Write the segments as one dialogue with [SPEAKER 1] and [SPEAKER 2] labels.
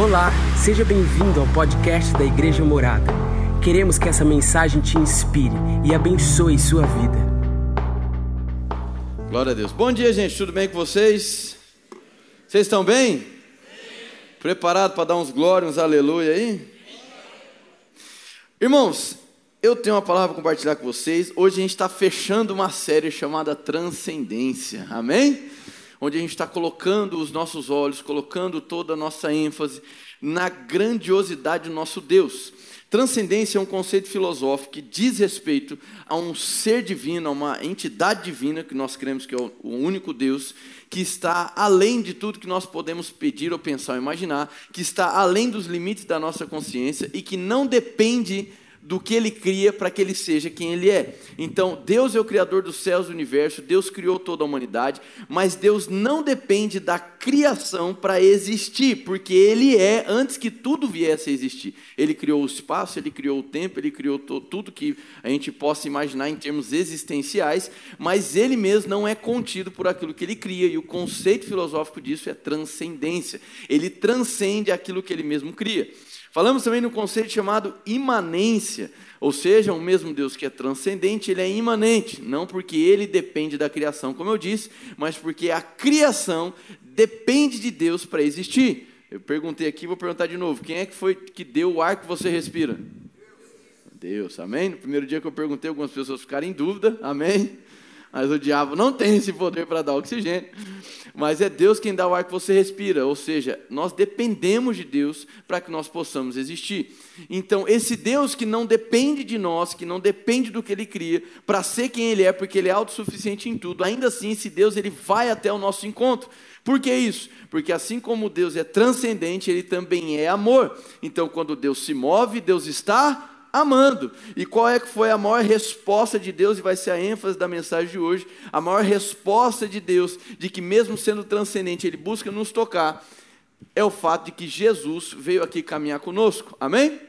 [SPEAKER 1] Olá, seja bem-vindo ao podcast da Igreja Morada. Queremos que essa mensagem te inspire e abençoe sua vida.
[SPEAKER 2] Glória a Deus. Bom dia, gente. Tudo bem com vocês? Vocês estão bem? Sim. Preparado para dar uns glórias, uns aleluia aí? Irmãos, eu tenho uma palavra para compartilhar com vocês. Hoje a gente está fechando uma série chamada Transcendência. Amém? Onde a gente está colocando os nossos olhos, colocando toda a nossa ênfase na grandiosidade do nosso Deus. Transcendência é um conceito filosófico que diz respeito a um ser divino, a uma entidade divina, que nós cremos que é o único Deus, que está além de tudo que nós podemos pedir ou pensar ou imaginar, que está além dos limites da nossa consciência e que não depende do que ele cria para que ele seja quem ele é. Então, Deus é o criador dos céus e do universo, Deus criou toda a humanidade, mas Deus não depende da criação para existir, porque ele é antes que tudo viesse a existir. Ele criou o espaço, ele criou o tempo, ele criou tudo que a gente possa imaginar em termos existenciais, mas ele mesmo não é contido por aquilo que ele cria, e o conceito filosófico disso é transcendência. Ele transcende aquilo que ele mesmo cria. Falamos também no conceito chamado imanência, ou seja, o mesmo Deus que é transcendente, ele é imanente, não porque ele depende da criação, como eu disse, mas porque a criação depende de Deus para existir. Eu perguntei aqui, vou perguntar de novo: quem é que foi que deu o ar que você respira? Deus, amém? No primeiro dia que eu perguntei, algumas pessoas ficaram em dúvida, amém? Mas o diabo não tem esse poder para dar oxigênio. Mas é Deus quem dá o ar que você respira. Ou seja, nós dependemos de Deus para que nós possamos existir. Então, esse Deus que não depende de nós, que não depende do que Ele cria, para ser quem Ele é, porque Ele é autossuficiente em tudo, ainda assim, esse Deus ele vai até o nosso encontro. Por que isso? Porque assim como Deus é transcendente, Ele também é amor. Então, quando Deus se move, Deus está amando. E qual é que foi a maior resposta de Deus, e vai ser a ênfase da mensagem de hoje, a maior resposta de Deus, de que mesmo sendo transcendente, Ele busca nos tocar, é o fato de que Jesus veio aqui caminhar conosco. Amém?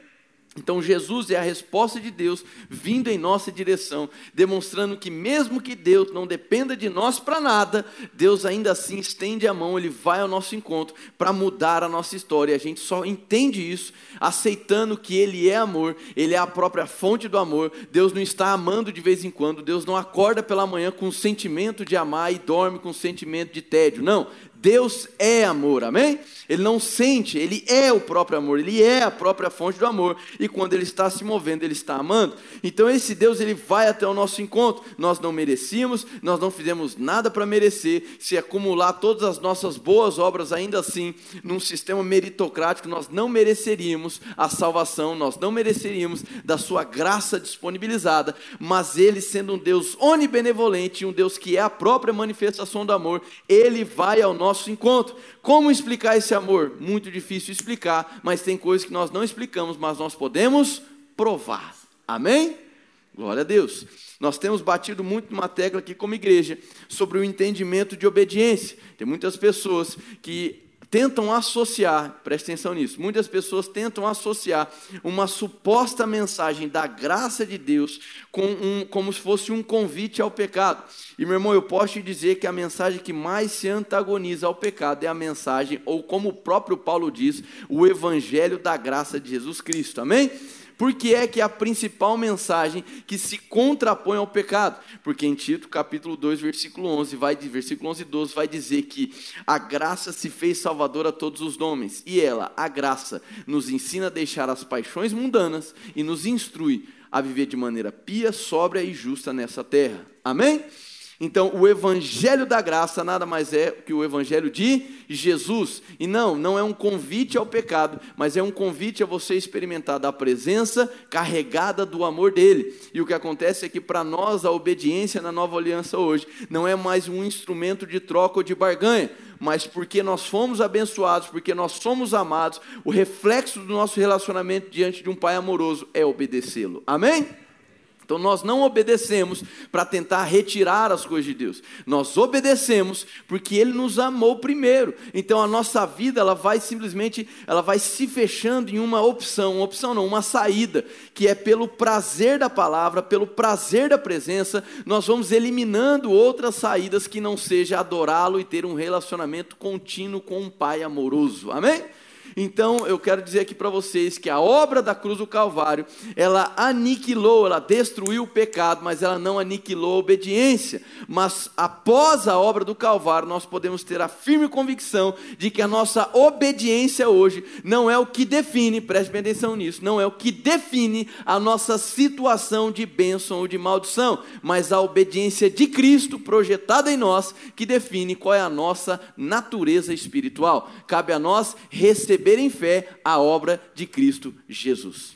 [SPEAKER 2] Então, Jesus é a resposta de Deus vindo em nossa direção, demonstrando que, mesmo que Deus não dependa de nós para nada, Deus ainda assim estende a mão, Ele vai ao nosso encontro para mudar a nossa história. A gente só entende isso aceitando que Ele é amor, Ele é a própria fonte do amor. Deus não está amando de vez em quando, Deus não acorda pela manhã com o sentimento de amar e dorme com o sentimento de tédio. Não, Deus é amor, amém? Ele não sente, ele é o próprio amor, ele é a própria fonte do amor, e quando ele está se movendo, ele está amando. Então esse Deus, ele vai até o nosso encontro. Nós não merecíamos, nós não fizemos nada para merecer. Se acumular todas as nossas boas obras ainda assim, num sistema meritocrático, nós não mereceríamos a salvação, nós não mereceríamos da sua graça disponibilizada, mas ele sendo um Deus onibenevolente, um Deus que é a própria manifestação do amor, ele vai ao nosso nosso encontro. Como explicar esse amor? Muito difícil explicar, mas tem coisas que nós não explicamos, mas nós podemos provar. Amém? Glória a Deus. Nós temos batido muito numa tecla aqui como igreja sobre o entendimento de obediência. Tem muitas pessoas que tentam associar, preste atenção nisso, muitas pessoas tentam associar uma suposta mensagem da graça de Deus com um, como se fosse um convite ao pecado. E meu irmão, eu posso te dizer que a mensagem que mais se antagoniza ao pecado é a mensagem, ou como o próprio Paulo diz, o evangelho da graça de Jesus Cristo. Amém? Por que é que é a principal mensagem que se contrapõe ao pecado? Porque em Tito, capítulo 2, versículo 11, vai, versículo 11 e 12, vai dizer que a graça se fez salvadora a todos os homens, e ela, a graça, nos ensina a deixar as paixões mundanas e nos instrui a viver de maneira pia, sóbria e justa nessa terra. Amém? Então, o evangelho da graça nada mais é que o evangelho de Jesus. E não, não é um convite ao pecado, mas é um convite a você experimentar da presença carregada do amor dele. E o que acontece é que para nós a obediência na nova aliança hoje não é mais um instrumento de troca ou de barganha, mas porque nós fomos abençoados, porque nós somos amados, o reflexo do nosso relacionamento diante de um pai amoroso é obedecê-lo. Amém? Então nós não obedecemos para tentar retirar as coisas de Deus. Nós obedecemos porque ele nos amou primeiro. Então a nossa vida ela vai simplesmente, ela vai se fechando em uma opção, uma opção não, uma saída, que é pelo prazer da palavra, pelo prazer da presença, nós vamos eliminando outras saídas que não seja adorá-lo e ter um relacionamento contínuo com um pai amoroso. Amém? Então, eu quero dizer aqui para vocês que a obra da cruz do Calvário, ela aniquilou, ela destruiu o pecado, mas ela não aniquilou a obediência. Mas após a obra do Calvário, nós podemos ter a firme convicção de que a nossa obediência hoje não é o que define, preste atenção nisso, não é o que define a nossa situação de bênção ou de maldição, mas a obediência de Cristo projetada em nós que define qual é a nossa natureza espiritual. Cabe a nós receber receber em fé a obra de Cristo Jesus.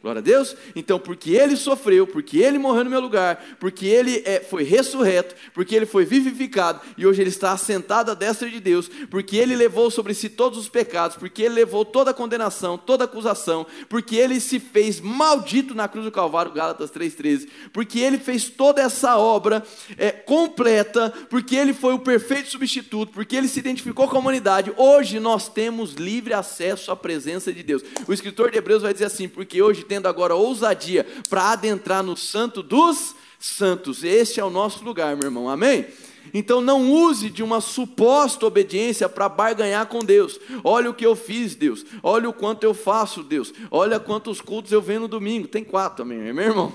[SPEAKER 2] Glória a Deus. Então, porque ele sofreu, porque ele morreu no meu lugar, porque ele é, foi ressurreto, porque ele foi vivificado e hoje ele está assentado à destra de Deus, porque ele levou sobre si todos os pecados, porque ele levou toda a condenação, toda a acusação, porque ele se fez maldito na cruz do Calvário, Gálatas 3,13, porque ele fez toda essa obra é, completa, porque ele foi o perfeito substituto, porque ele se identificou com a humanidade. Hoje nós temos livre acesso à presença de Deus. O escritor de Hebreus vai dizer assim: porque hoje tendo agora ousadia para adentrar no santo dos santos. Este é o nosso lugar, meu irmão. Amém? Então não use de uma suposta obediência para barganhar com Deus. Olha o que eu fiz, Deus. Olha o quanto eu faço, Deus. Olha quantos cultos eu venho no domingo. Tem quatro também, meu irmão.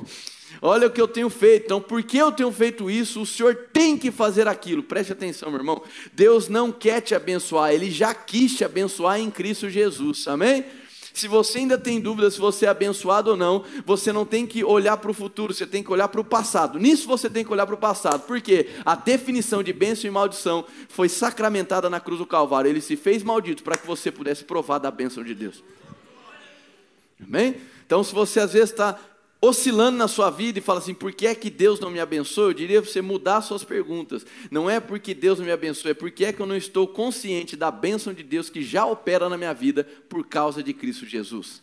[SPEAKER 2] Olha o que eu tenho feito. Então, porque eu tenho feito isso, o Senhor tem que fazer aquilo. Preste atenção, meu irmão. Deus não quer te abençoar, Ele já quis te abençoar em Cristo Jesus. Amém? Se você ainda tem dúvida se você é abençoado ou não, você não tem que olhar para o futuro, você tem que olhar para o passado. Nisso você tem que olhar para o passado, porque a definição de bênção e maldição foi sacramentada na cruz do Calvário. Ele se fez maldito para que você pudesse provar da bênção de Deus. Amém? Então, se você às vezes está oscilando na sua vida e fala assim, por que é que Deus não me abençoa? Eu diria você mudar suas perguntas. Não é porque Deus não me abençoa, é porque é que eu não estou consciente da bênção de Deus que já opera na minha vida por causa de Cristo Jesus.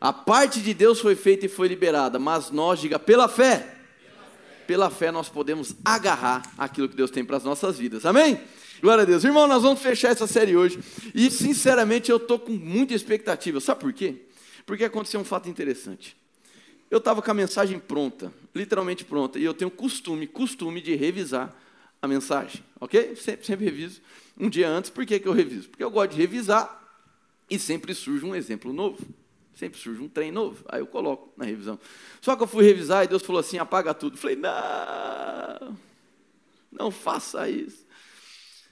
[SPEAKER 2] A parte de Deus foi feita e foi liberada, mas nós, diga, pela fé, pela fé nós podemos agarrar aquilo que Deus tem para as nossas vidas. Amém? Glória a Deus. Irmão, nós vamos fechar essa série hoje. E, sinceramente, eu estou com muita expectativa. Sabe por quê? Porque aconteceu um fato interessante. Eu estava com a mensagem pronta, literalmente pronta, e eu tenho costume, costume de revisar a mensagem, ok? Sempre, sempre reviso. Um dia antes, por que, que eu reviso? Porque eu gosto de revisar e sempre surge um exemplo novo. Sempre surge um trem novo. Aí eu coloco na revisão. Só que eu fui revisar e Deus falou assim: apaga tudo. Eu falei, não, não faça isso.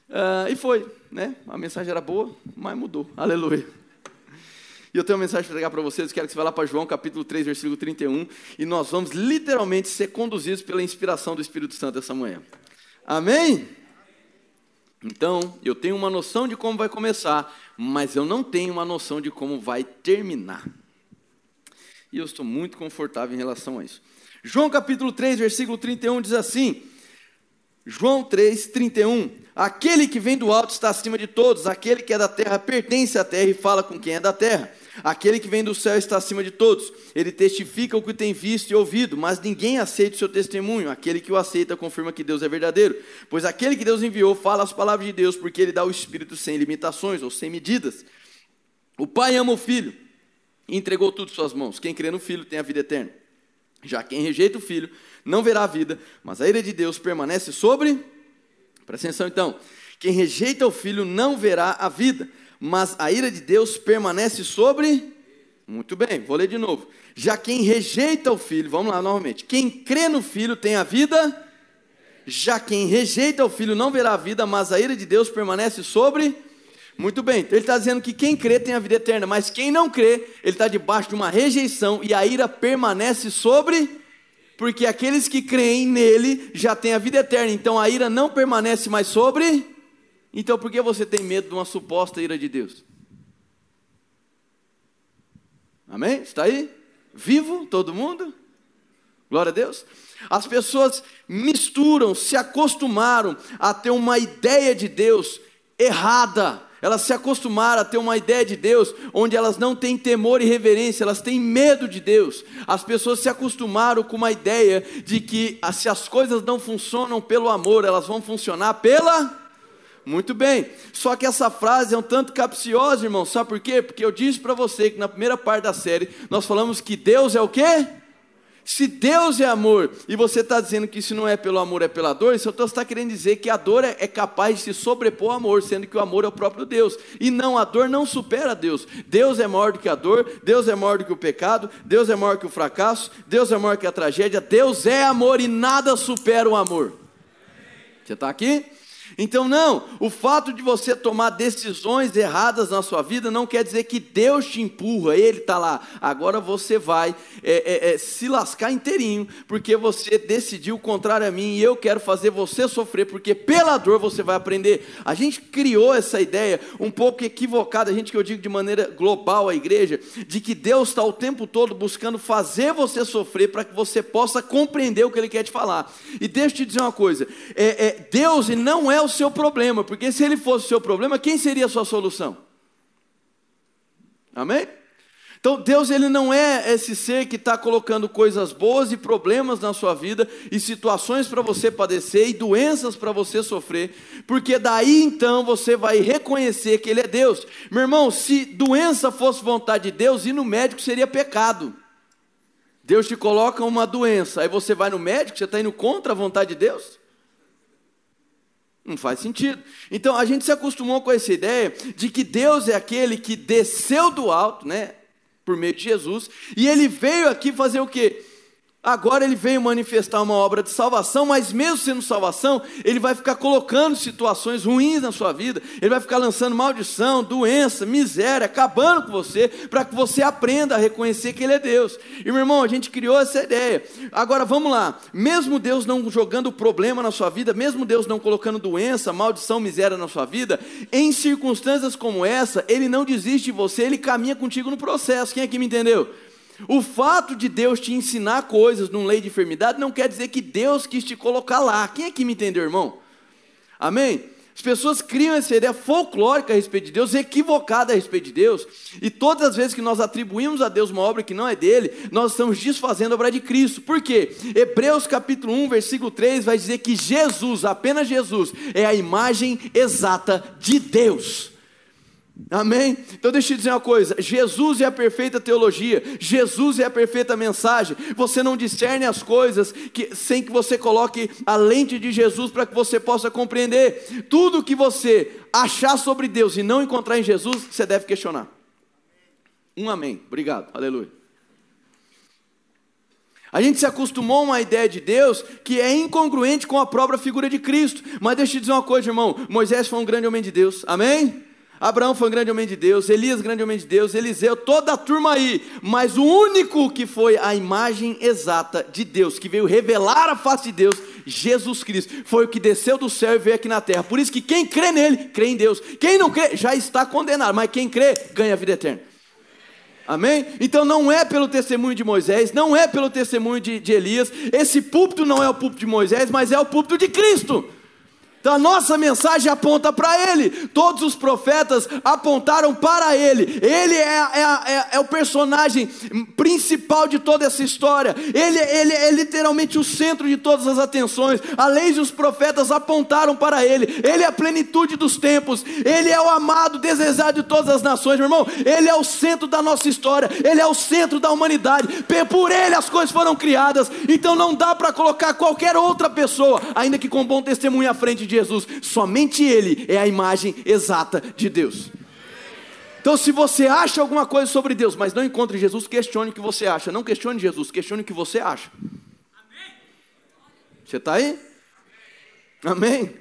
[SPEAKER 2] Uh, e foi, né? A mensagem era boa, mas mudou. Aleluia. E eu tenho uma mensagem para entregar para vocês. Quero que você vá lá para João capítulo 3, versículo 31. E nós vamos literalmente ser conduzidos pela inspiração do Espírito Santo essa manhã. Amém? Então, eu tenho uma noção de como vai começar, mas eu não tenho uma noção de como vai terminar. E eu estou muito confortável em relação a isso. João capítulo 3, versículo 31 diz assim: João 3, 31. Aquele que vem do alto está acima de todos, aquele que é da terra pertence à terra e fala com quem é da terra. Aquele que vem do céu está acima de todos. Ele testifica o que tem visto e ouvido, mas ninguém aceita o seu testemunho. Aquele que o aceita confirma que Deus é verdadeiro. Pois aquele que Deus enviou fala as palavras de Deus, porque ele dá o Espírito sem limitações ou sem medidas. O Pai ama o Filho e entregou tudo em suas mãos. Quem crê no Filho tem a vida eterna. Já quem rejeita o Filho não verá a vida, mas a ira de Deus permanece sobre. Presta atenção então. Quem rejeita o Filho não verá a vida mas a ira de Deus permanece sobre. Muito bem, vou ler de novo. Já quem rejeita o filho, vamos lá novamente. Quem crê no filho tem a vida. Já quem rejeita o filho não verá a vida, mas a ira de Deus permanece sobre. Muito bem, então ele está dizendo que quem crê tem a vida eterna, mas quem não crê, ele está debaixo de uma rejeição e a ira permanece sobre. Porque aqueles que creem nele já têm a vida eterna, então a ira não permanece mais sobre então por que você tem medo de uma suposta ira de Deus? Amém? Está aí? Vivo todo mundo? Glória a Deus. As pessoas misturam, se acostumaram a ter uma ideia de Deus errada. Elas se acostumaram a ter uma ideia de Deus onde elas não têm temor e reverência, elas têm medo de Deus. As pessoas se acostumaram com uma ideia de que ah, se as coisas não funcionam pelo amor, elas vão funcionar pela muito bem. Só que essa frase é um tanto capciosa, irmão. Sabe por quê? Porque eu disse para você que na primeira parte da série nós falamos que Deus é o quê? se Deus é amor e você está dizendo que isso não é pelo amor, é pela dor, isso você está querendo dizer que a dor é, é capaz de se sobrepor ao amor, sendo que o amor é o próprio Deus. E não, a dor não supera Deus. Deus é maior do que a dor, Deus é maior do que o pecado, Deus é maior que o fracasso, Deus é maior que a tragédia, Deus é amor e nada supera o amor. Você está aqui? Então, não, o fato de você tomar decisões erradas na sua vida não quer dizer que Deus te empurra, Ele está lá. Agora você vai é, é, é, se lascar inteirinho, porque você decidiu contrário a mim e eu quero fazer você sofrer, porque pela dor você vai aprender. A gente criou essa ideia um pouco equivocada, a gente que eu digo de maneira global a igreja, de que Deus está o tempo todo buscando fazer você sofrer para que você possa compreender o que Ele quer te falar. E deixa eu te dizer uma coisa: é, é Deus não é o seu problema, porque se ele fosse o seu problema, quem seria a sua solução? Amém? Então Deus ele não é esse ser que está colocando coisas boas e problemas na sua vida e situações para você padecer e doenças para você sofrer, porque daí então você vai reconhecer que Ele é Deus. Meu irmão, se doença fosse vontade de Deus, ir no médico seria pecado. Deus te coloca uma doença, aí você vai no médico, você está indo contra a vontade de Deus? Não faz sentido. Então a gente se acostumou com essa ideia de que Deus é aquele que desceu do alto, né? Por meio de Jesus, e ele veio aqui fazer o quê? Agora ele veio manifestar uma obra de salvação, mas mesmo sendo salvação, ele vai ficar colocando situações ruins na sua vida, ele vai ficar lançando maldição, doença, miséria, acabando com você, para que você aprenda a reconhecer que ele é Deus. E meu irmão, a gente criou essa ideia. Agora vamos lá, mesmo Deus não jogando problema na sua vida, mesmo Deus não colocando doença, maldição, miséria na sua vida, em circunstâncias como essa, ele não desiste de você, ele caminha contigo no processo. Quem aqui me entendeu? O fato de Deus te ensinar coisas num lei de enfermidade não quer dizer que Deus quis te colocar lá. Quem é que me entendeu, irmão? Amém? As pessoas criam essa ideia folclórica a respeito de Deus, equivocada a respeito de Deus, e todas as vezes que nós atribuímos a Deus uma obra que não é dele, nós estamos desfazendo a obra de Cristo. Por quê? Hebreus capítulo 1, versículo 3 vai dizer que Jesus, apenas Jesus, é a imagem exata de Deus. Amém? Então deixa eu dizer uma coisa: Jesus é a perfeita teologia, Jesus é a perfeita mensagem. Você não discerne as coisas que, sem que você coloque a lente de Jesus para que você possa compreender. Tudo que você achar sobre Deus e não encontrar em Jesus, você deve questionar. Um amém. Obrigado. Aleluia. A gente se acostumou a uma ideia de Deus que é incongruente com a própria figura de Cristo. Mas deixa eu dizer uma coisa, irmão: Moisés foi um grande homem de Deus. Amém? Abraão foi um grande homem de Deus, Elias, grande homem de Deus, Eliseu, toda a turma aí, mas o único que foi a imagem exata de Deus, que veio revelar a face de Deus, Jesus Cristo, foi o que desceu do céu e veio aqui na terra. Por isso que quem crê nele, crê em Deus. Quem não crê, já está condenado, mas quem crê, ganha a vida eterna. Amém? Então não é pelo testemunho de Moisés, não é pelo testemunho de, de Elias, esse púlpito não é o púlpito de Moisés, mas é o púlpito de Cristo. Então a nossa mensagem aponta para Ele. Todos os profetas apontaram para Ele. Ele é, é, é, é, o personagem principal de toda essa história. Ele, ele é literalmente o centro de todas as atenções. A lei e os profetas apontaram para Ele. Ele é a plenitude dos tempos. Ele é o amado, desejado de todas as nações, meu irmão. Ele é o centro da nossa história. Ele é o centro da humanidade. Por Ele as coisas foram criadas. Então não dá para colocar qualquer outra pessoa, ainda que com bom testemunho à frente de Jesus, somente Ele é a imagem exata de Deus. Então, se você acha alguma coisa sobre Deus, mas não encontra Jesus, questione o que você acha. Não questione Jesus, questione o que você acha. Você está aí? Amém?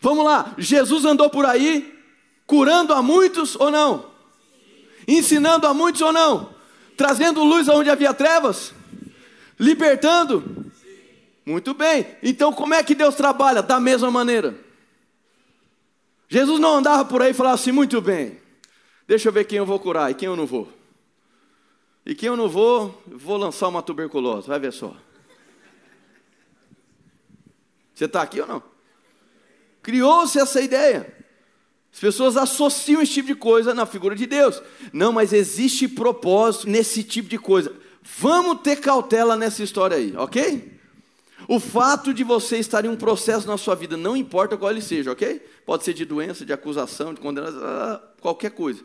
[SPEAKER 2] Vamos lá, Jesus andou por aí, curando a muitos ou não? Ensinando a muitos ou não? Trazendo luz aonde havia trevas? Libertando? Muito bem. Então, como é que Deus trabalha? Da mesma maneira. Jesus não andava por aí e falava assim: muito bem, deixa eu ver quem eu vou curar e quem eu não vou. E quem eu não vou, vou lançar uma tuberculose, vai ver só. Você está aqui ou não? Criou-se essa ideia. As pessoas associam esse tipo de coisa na figura de Deus. Não, mas existe propósito nesse tipo de coisa. Vamos ter cautela nessa história aí, ok? O fato de você estar em um processo na sua vida, não importa qual ele seja, ok? Pode ser de doença, de acusação, de condenação, qualquer coisa.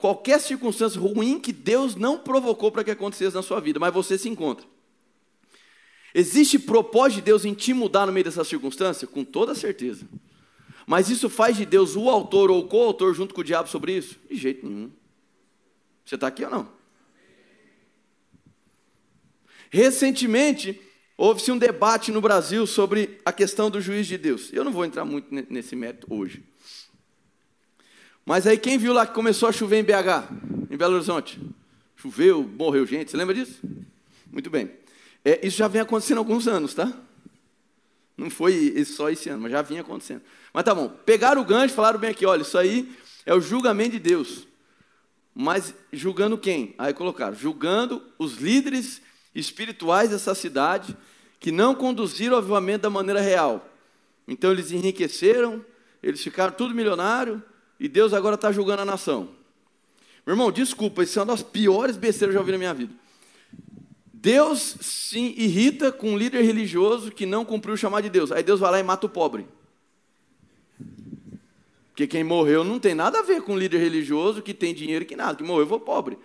[SPEAKER 2] qualquer circunstância ruim que Deus não provocou para que acontecesse na sua vida, mas você se encontra. Existe propósito de Deus em te mudar no meio dessa circunstância? Com toda certeza. Mas isso faz de Deus o autor ou o coautor junto com o diabo sobre isso? De jeito nenhum. Você está aqui ou não? Recentemente, houve-se um debate no Brasil sobre a questão do juiz de Deus. Eu não vou entrar muito nesse método hoje. Mas aí quem viu lá que começou a chover em BH, em Belo Horizonte? Choveu, morreu gente, você lembra disso? Muito bem. É, isso já vem acontecendo há alguns anos, tá? Não foi só esse ano, mas já vinha acontecendo. Mas tá bom, pegaram o gancho falaram bem aqui, olha, isso aí é o julgamento de Deus. Mas julgando quem? Aí colocaram, julgando os líderes espirituais dessa cidade que não conduziram o avivamento da maneira real. Então eles enriqueceram, eles ficaram tudo milionário e Deus agora está julgando a nação. Meu irmão, desculpa, isso é uma das piores besteiras que eu já ouvi na minha vida. Deus se irrita com um líder religioso que não cumpriu o chamado de Deus. Aí Deus vai lá e mata o pobre. Porque quem morreu não tem nada a ver com o líder religioso que tem dinheiro que nada, que morreu foi pobre.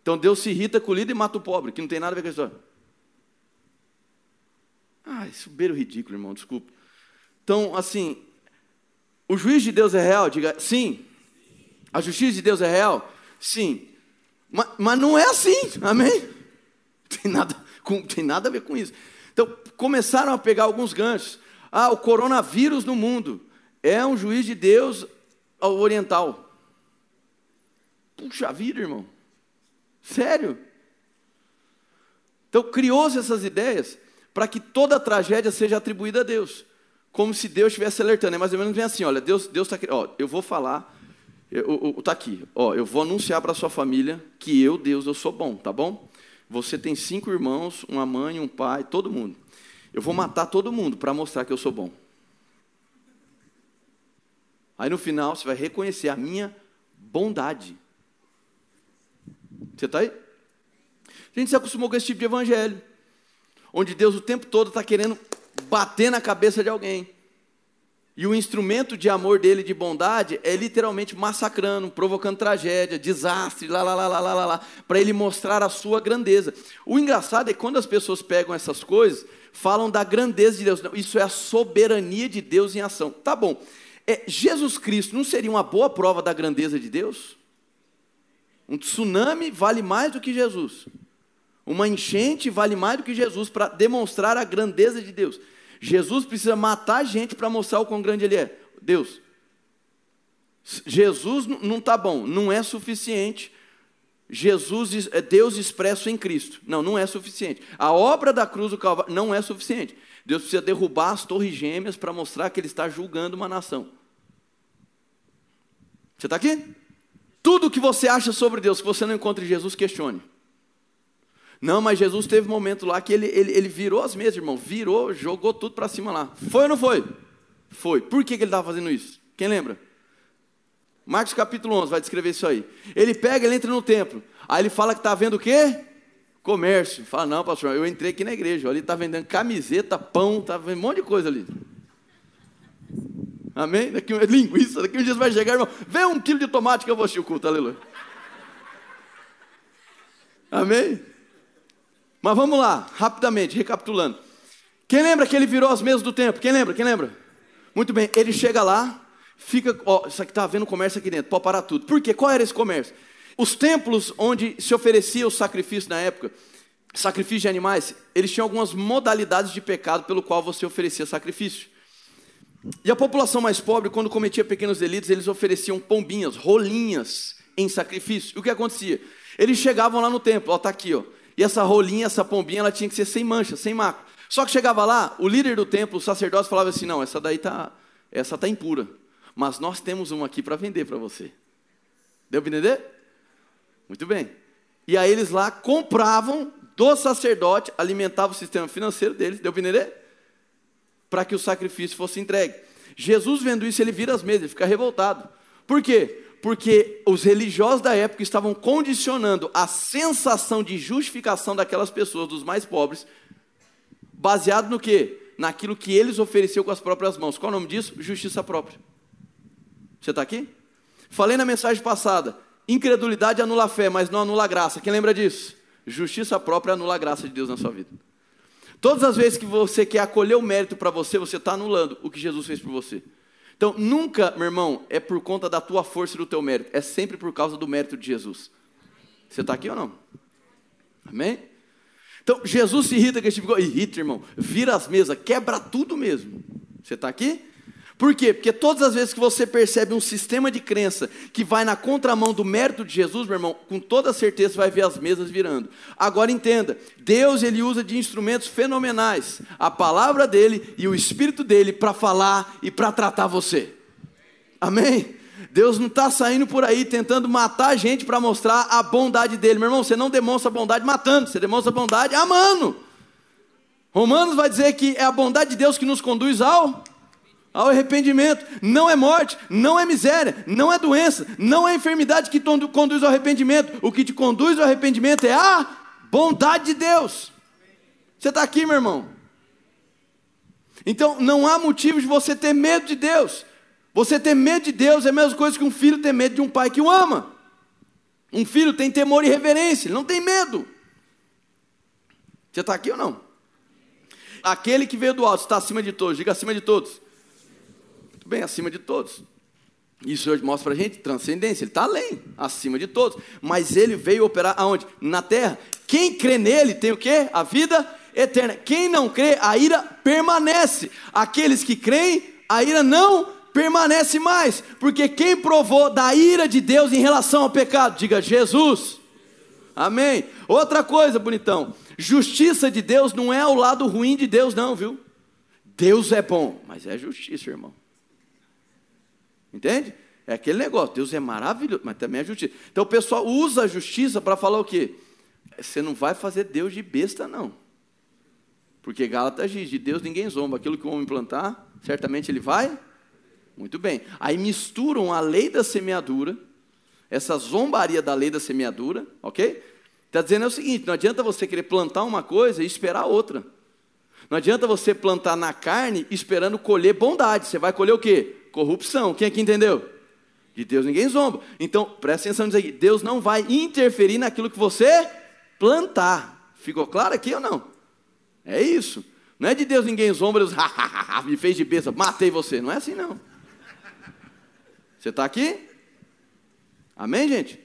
[SPEAKER 2] Então Deus se irrita com o líder e mata o pobre, que não tem nada a ver com isso. Ah, isso é beiro ridículo, irmão, desculpa. Então, assim, o juiz de Deus é real? Diga sim. A justiça de Deus é real? Sim. Mas, mas não é assim, amém? Tem nada, com, tem nada a ver com isso. Então, começaram a pegar alguns ganchos. Ah, o coronavírus no mundo é um juiz de Deus oriental. Puxa vida, irmão. Sério? Então, criou-se essas ideias para que toda tragédia seja atribuída a Deus. Como se Deus estivesse alertando. É mais ou menos bem assim: olha, Deus está. Ó, eu vou falar. Está aqui. Ó, eu vou anunciar para a sua família que eu, Deus, eu sou bom, tá bom? Você tem cinco irmãos, uma mãe, um pai, todo mundo. Eu vou matar todo mundo para mostrar que eu sou bom. Aí no final você vai reconhecer a minha bondade. Você está aí? A gente se acostumou com esse tipo de evangelho, onde Deus o tempo todo está querendo bater na cabeça de alguém. E o instrumento de amor dele, de bondade, é literalmente massacrando, provocando tragédia, desastre, lá, lá, lá, lá, lá, lá, para ele mostrar a sua grandeza. O engraçado é que quando as pessoas pegam essas coisas, falam da grandeza de Deus. Não, isso é a soberania de Deus em ação. Tá bom. É, Jesus Cristo não seria uma boa prova da grandeza de Deus? Um tsunami vale mais do que Jesus. Uma enchente vale mais do que Jesus para demonstrar a grandeza de Deus. Jesus precisa matar gente para mostrar o quão grande ele é. Deus. Jesus não está bom, não é suficiente. Jesus é Deus expresso em Cristo. Não, não é suficiente. A obra da cruz do Calvário não é suficiente. Deus precisa derrubar as torres gêmeas para mostrar que Ele está julgando uma nação. Você está aqui? Tudo que você acha sobre Deus que você não encontra em Jesus, questione. Não, mas Jesus teve um momento lá que ele, ele, ele virou as mesas, irmão. Virou, jogou tudo para cima lá. Foi ou não foi? Foi. Por que, que ele estava fazendo isso? Quem lembra? Marcos capítulo 11 vai descrever isso aí. Ele pega, ele entra no templo. Aí ele fala que está vendo o quê? Comércio. Fala, não, pastor, eu entrei aqui na igreja. Ali está vendendo camiseta, pão, está vendendo um monte de coisa ali. Amém? Daqui linguiça, daqui um dia vai chegar, irmão. Vê um quilo de tomate que eu vou assistir o culto, aleluia. Amém? Mas vamos lá, rapidamente, recapitulando. Quem lembra que ele virou as mesas do templo? Quem lembra? Quem lembra? Muito bem, ele chega lá, fica, ó, isso aqui está vendo comércio aqui dentro, pode parar tudo. Por quê? Qual era esse comércio? Os templos onde se oferecia o sacrifício na época, sacrifício de animais, eles tinham algumas modalidades de pecado pelo qual você oferecia sacrifício. E a população mais pobre, quando cometia pequenos delitos, eles ofereciam pombinhas, rolinhas em sacrifício. E o que acontecia? Eles chegavam lá no templo, ó, tá aqui, ó. E essa rolinha, essa pombinha, ela tinha que ser sem mancha, sem maco. Só que chegava lá, o líder do templo, o sacerdote, falava assim: não, essa daí tá, essa tá impura. Mas nós temos uma aqui para vender para você. Deu para entender? Muito bem. E aí eles lá compravam do sacerdote, alimentavam o sistema financeiro deles, deu para entender? para que o sacrifício fosse entregue. Jesus vendo isso, ele vira as mesas, ele fica revoltado. Por quê? Porque os religiosos da época estavam condicionando a sensação de justificação daquelas pessoas, dos mais pobres, baseado no quê? Naquilo que eles ofereciam com as próprias mãos. Qual é o nome disso? Justiça própria. Você está aqui? Falei na mensagem passada incredulidade anula a fé, mas não anula a graça. Quem lembra disso? Justiça própria anula a graça de Deus na sua vida. Todas as vezes que você quer acolher o mérito para você, você está anulando o que Jesus fez por você. Então, nunca, meu irmão, é por conta da tua força e do teu mérito, é sempre por causa do mérito de Jesus. Você está aqui ou não? Amém? Então, Jesus se irrita que a gente ficou, irrita, irmão, vira as mesas, quebra tudo mesmo. Você está aqui? Por quê? Porque todas as vezes que você percebe um sistema de crença que vai na contramão do mérito de Jesus, meu irmão, com toda certeza vai ver as mesas virando. Agora entenda, Deus ele usa de instrumentos fenomenais, a palavra dele e o espírito dele para falar e para tratar você. Amém? Deus não está saindo por aí tentando matar a gente para mostrar a bondade dele. Meu irmão, você não demonstra bondade matando, você demonstra bondade amando. Romanos vai dizer que é a bondade de Deus que nos conduz ao ao arrependimento. Não é morte, não é miséria, não é doença, não é enfermidade que conduz ao arrependimento. O que te conduz ao arrependimento é a bondade de Deus. Você está aqui, meu irmão? Então não há motivo de você ter medo de Deus. Você ter medo de Deus é a mesma coisa que um filho ter medo de um pai que o ama. Um filho tem temor e reverência, ele não tem medo. Você está aqui ou não? Aquele que veio do alto está acima de todos, diga acima de todos muito bem, acima de todos. Isso hoje mostra para a gente transcendência, ele está além, acima de todos. Mas ele veio operar aonde? Na terra. Quem crê nele tem o quê? A vida eterna. Quem não crê, a ira permanece. Aqueles que creem, a ira não permanece mais. Porque quem provou da ira de Deus em relação ao pecado? Diga Jesus. Amém. Outra coisa, bonitão. Justiça de Deus não é o lado ruim de Deus, não, viu? Deus é bom, mas é justiça, irmão. Entende? É aquele negócio, Deus é maravilhoso, mas também é justiça. Então o pessoal usa a justiça para falar o quê? Você não vai fazer Deus de besta, não. Porque Gálatas diz, de Deus ninguém zomba. Aquilo que o homem plantar, certamente ele vai. Muito bem. Aí misturam a lei da semeadura, essa zombaria da lei da semeadura, ok? Está dizendo é o seguinte: não adianta você querer plantar uma coisa e esperar outra. Não adianta você plantar na carne esperando colher bondade. Você vai colher o quê? Corrupção. Quem aqui entendeu? De Deus ninguém zomba. Então, presta atenção nisso aqui. Deus não vai interferir naquilo que você plantar. Ficou claro aqui ou não? É isso. Não é de Deus ninguém zomba, Deus me fez de besta, matei você. Não é assim não. Você está aqui? Amém, gente?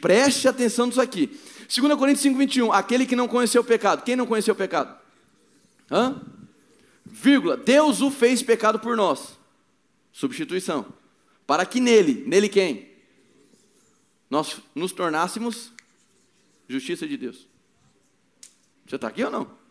[SPEAKER 2] Preste atenção nisso aqui. 2 Coríntios 5, 21. Aquele que não conheceu o pecado. Quem não conheceu o pecado? Hã? Vírgula. Deus o fez pecado por nós Substituição. Para que nele, nele quem? Nós nos tornássemos justiça de Deus. Você está aqui ou não?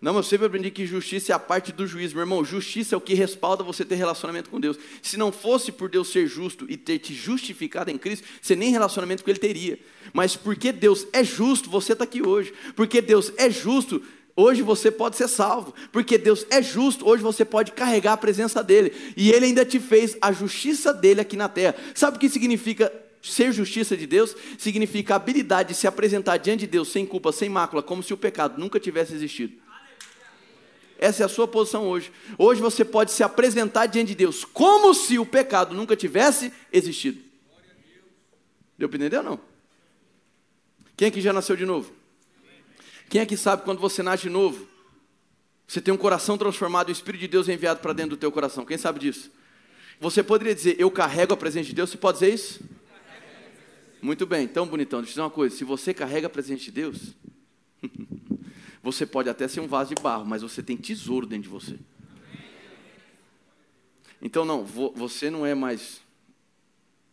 [SPEAKER 2] Não, eu sempre aprendi que justiça é a parte do juízo, meu irmão. Justiça é o que respalda você ter relacionamento com Deus. Se não fosse por Deus ser justo e ter te justificado em Cristo, você nem relacionamento com Ele teria. Mas porque Deus é justo, você está aqui hoje. Porque Deus é justo, Hoje você pode ser salvo, porque Deus é justo. Hoje você pode carregar a presença dele, e ele ainda te fez a justiça dele aqui na terra. Sabe o que significa ser justiça de Deus? Significa a habilidade de se apresentar diante de Deus sem culpa, sem mácula, como se o pecado nunca tivesse existido. Essa é a sua posição hoje. Hoje você pode se apresentar diante de Deus como se o pecado nunca tivesse existido. Deu para entender ou não? Quem aqui já nasceu de novo? Quem é que sabe quando você nasce de novo? Você tem um coração transformado, o Espírito de Deus é enviado para dentro do teu coração. Quem sabe disso? Você poderia dizer, eu carrego a presença de Deus? Você pode dizer isso? Muito bem, então bonitão, deixa eu dizer uma coisa: se você carrega a presença de Deus, você pode até ser um vaso de barro, mas você tem tesouro dentro de você. Então, não, você não é mais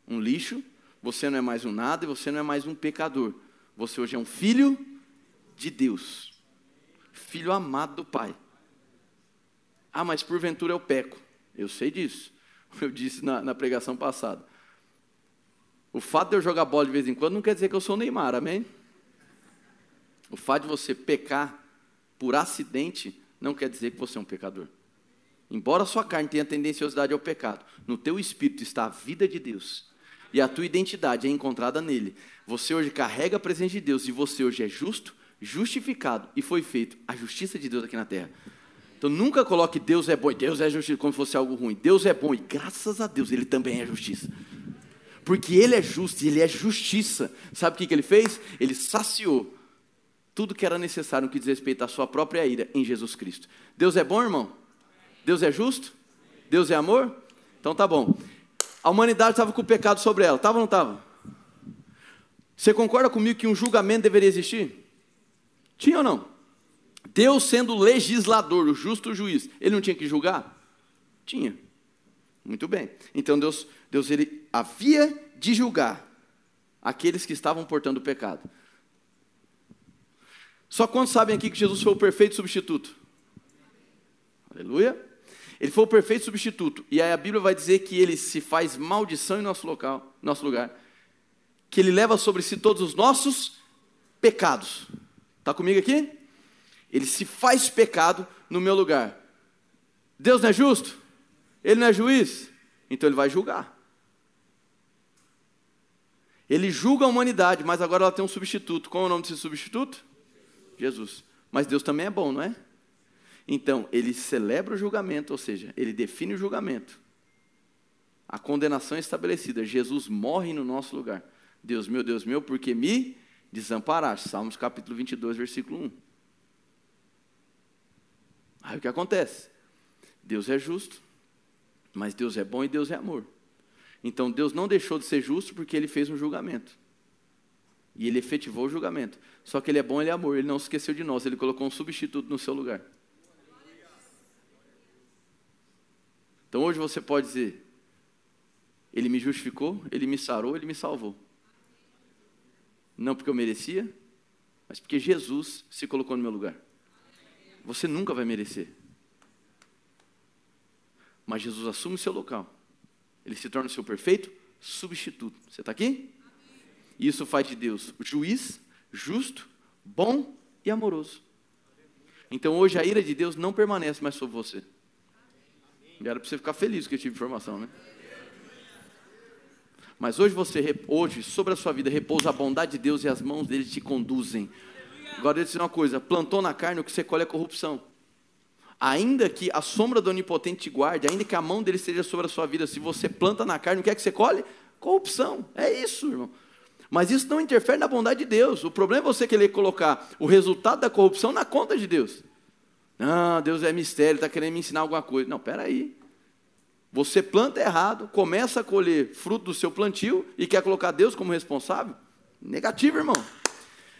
[SPEAKER 2] um lixo, você não é mais um nada e você não é mais um pecador. Você hoje é um filho de Deus, filho amado do Pai. Ah, mas porventura eu peco. Eu sei disso. Eu disse na, na pregação passada. O fato de eu jogar bola de vez em quando não quer dizer que eu sou Neymar, amém? O fato de você pecar por acidente não quer dizer que você é um pecador. Embora a sua carne tenha tendenciosidade ao pecado, no teu espírito está a vida de Deus. E a tua identidade é encontrada nele. Você hoje carrega a presença de Deus e você hoje é justo, justificado e foi feito a justiça de Deus aqui na terra. Então nunca coloque Deus é bom e Deus é justiça como se fosse algo ruim. Deus é bom e graças a Deus ele também é justiça. Porque Ele é justo e Ele é justiça. Sabe o que, que Ele fez? Ele saciou tudo que era necessário no que diz respeito à sua própria ira em Jesus Cristo. Deus é bom, irmão? Deus é justo? Deus é amor? Então tá bom. A humanidade estava com o pecado sobre ela, estava ou não estava? Você concorda comigo que um julgamento deveria existir? Tinha ou não? Deus sendo legislador, o justo juiz, ele não tinha que julgar? Tinha. Muito bem. Então Deus, Deus ele havia de julgar aqueles que estavam portando o pecado. Só quantos sabem aqui que Jesus foi o perfeito substituto? Aleluia. Ele foi o perfeito substituto. E aí a Bíblia vai dizer que ele se faz maldição em nosso local, nosso lugar. Que ele leva sobre si todos os nossos pecados. Está comigo aqui? Ele se faz pecado no meu lugar. Deus não é justo? Ele não é juiz? Então ele vai julgar. Ele julga a humanidade, mas agora ela tem um substituto. Qual é o nome desse substituto? Jesus. Mas Deus também é bom, não é? Então, ele celebra o julgamento, ou seja, ele define o julgamento. A condenação é estabelecida. Jesus morre no nosso lugar. Deus meu, Deus meu, porque me desamparaste. Salmos capítulo 22, versículo 1. Aí o que acontece? Deus é justo, mas Deus é bom e Deus é amor. Então Deus não deixou de ser justo porque ele fez um julgamento. E ele efetivou o julgamento. Só que ele é bom, ele é amor, ele não se esqueceu de nós, ele colocou um substituto no seu lugar. Então hoje você pode dizer: Ele me justificou, Ele me sarou, Ele me salvou. Não porque eu merecia, mas porque Jesus se colocou no meu lugar. Você nunca vai merecer. Mas Jesus assume o seu local. Ele se torna o seu perfeito substituto. Você está aqui? Isso faz de Deus juiz, justo, bom e amoroso. Então hoje a ira de Deus não permanece mais sobre você. E era para você ficar feliz que eu tive informação, né? Mas hoje você, hoje, sobre a sua vida, repousa a bondade de Deus e as mãos dele te conduzem. Agora, eu dizer uma coisa: plantou na carne o que você colhe é corrupção. Ainda que a sombra do onipotente te guarde, ainda que a mão dele esteja sobre a sua vida, se você planta na carne, o que é que você colhe? Corrupção. É isso, irmão. Mas isso não interfere na bondade de Deus. O problema é você querer colocar o resultado da corrupção na conta de Deus. Não, Deus é mistério, está querendo me ensinar alguma coisa. Não, peraí. Você planta errado, começa a colher fruto do seu plantio e quer colocar Deus como responsável? Negativo, irmão.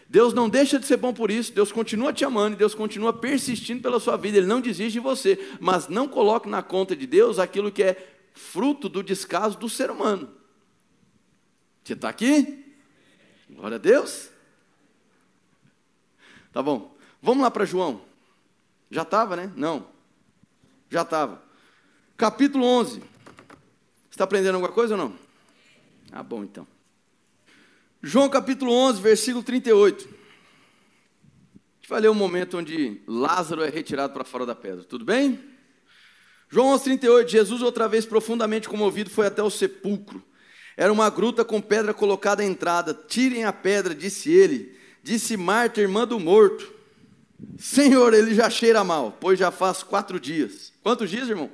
[SPEAKER 2] Deus não deixa de ser bom por isso, Deus continua te amando Deus continua persistindo pela sua vida, Ele não desiste de você, mas não coloque na conta de Deus aquilo que é fruto do descaso do ser humano. Você está aqui? Glória a Deus. Tá bom. Vamos lá para João. Já estava, né? Não. Já estava. Capítulo 11. Está aprendendo alguma coisa ou não? Ah, bom então. João capítulo 11, versículo 38. A gente vai ler um momento onde Lázaro é retirado para fora da pedra. Tudo bem? João 11, 38. Jesus, outra vez profundamente comovido, foi até o sepulcro. Era uma gruta com pedra colocada à entrada. Tirem a pedra, disse ele. Disse Marta, irmã do morto. Senhor, ele já cheira mal, pois já faz quatro dias. Quantos dias, irmão?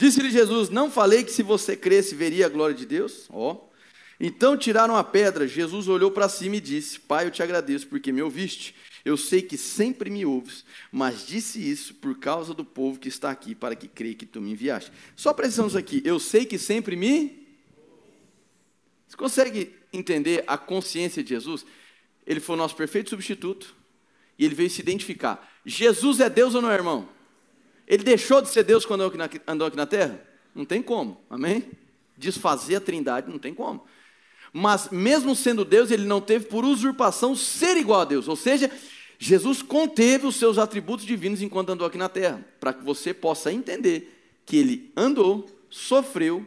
[SPEAKER 2] Disse-lhe Jesus: Não falei que se você cresce veria a glória de Deus? Ó. Oh. Então tiraram a pedra. Jesus olhou para cima e disse: Pai, eu te agradeço porque me ouviste. Eu sei que sempre me ouves, mas disse isso por causa do povo que está aqui, para que creia que tu me enviaste. Só precisamos aqui. Eu sei que sempre me. Você consegue entender a consciência de Jesus? Ele foi o nosso perfeito substituto e ele veio se identificar. Jesus é Deus ou não é, irmão? Ele deixou de ser Deus quando andou aqui na terra? Não tem como, amém? Desfazer a trindade, não tem como. Mas, mesmo sendo Deus, ele não teve por usurpação ser igual a Deus. Ou seja, Jesus conteve os seus atributos divinos enquanto andou aqui na terra, para que você possa entender que ele andou, sofreu,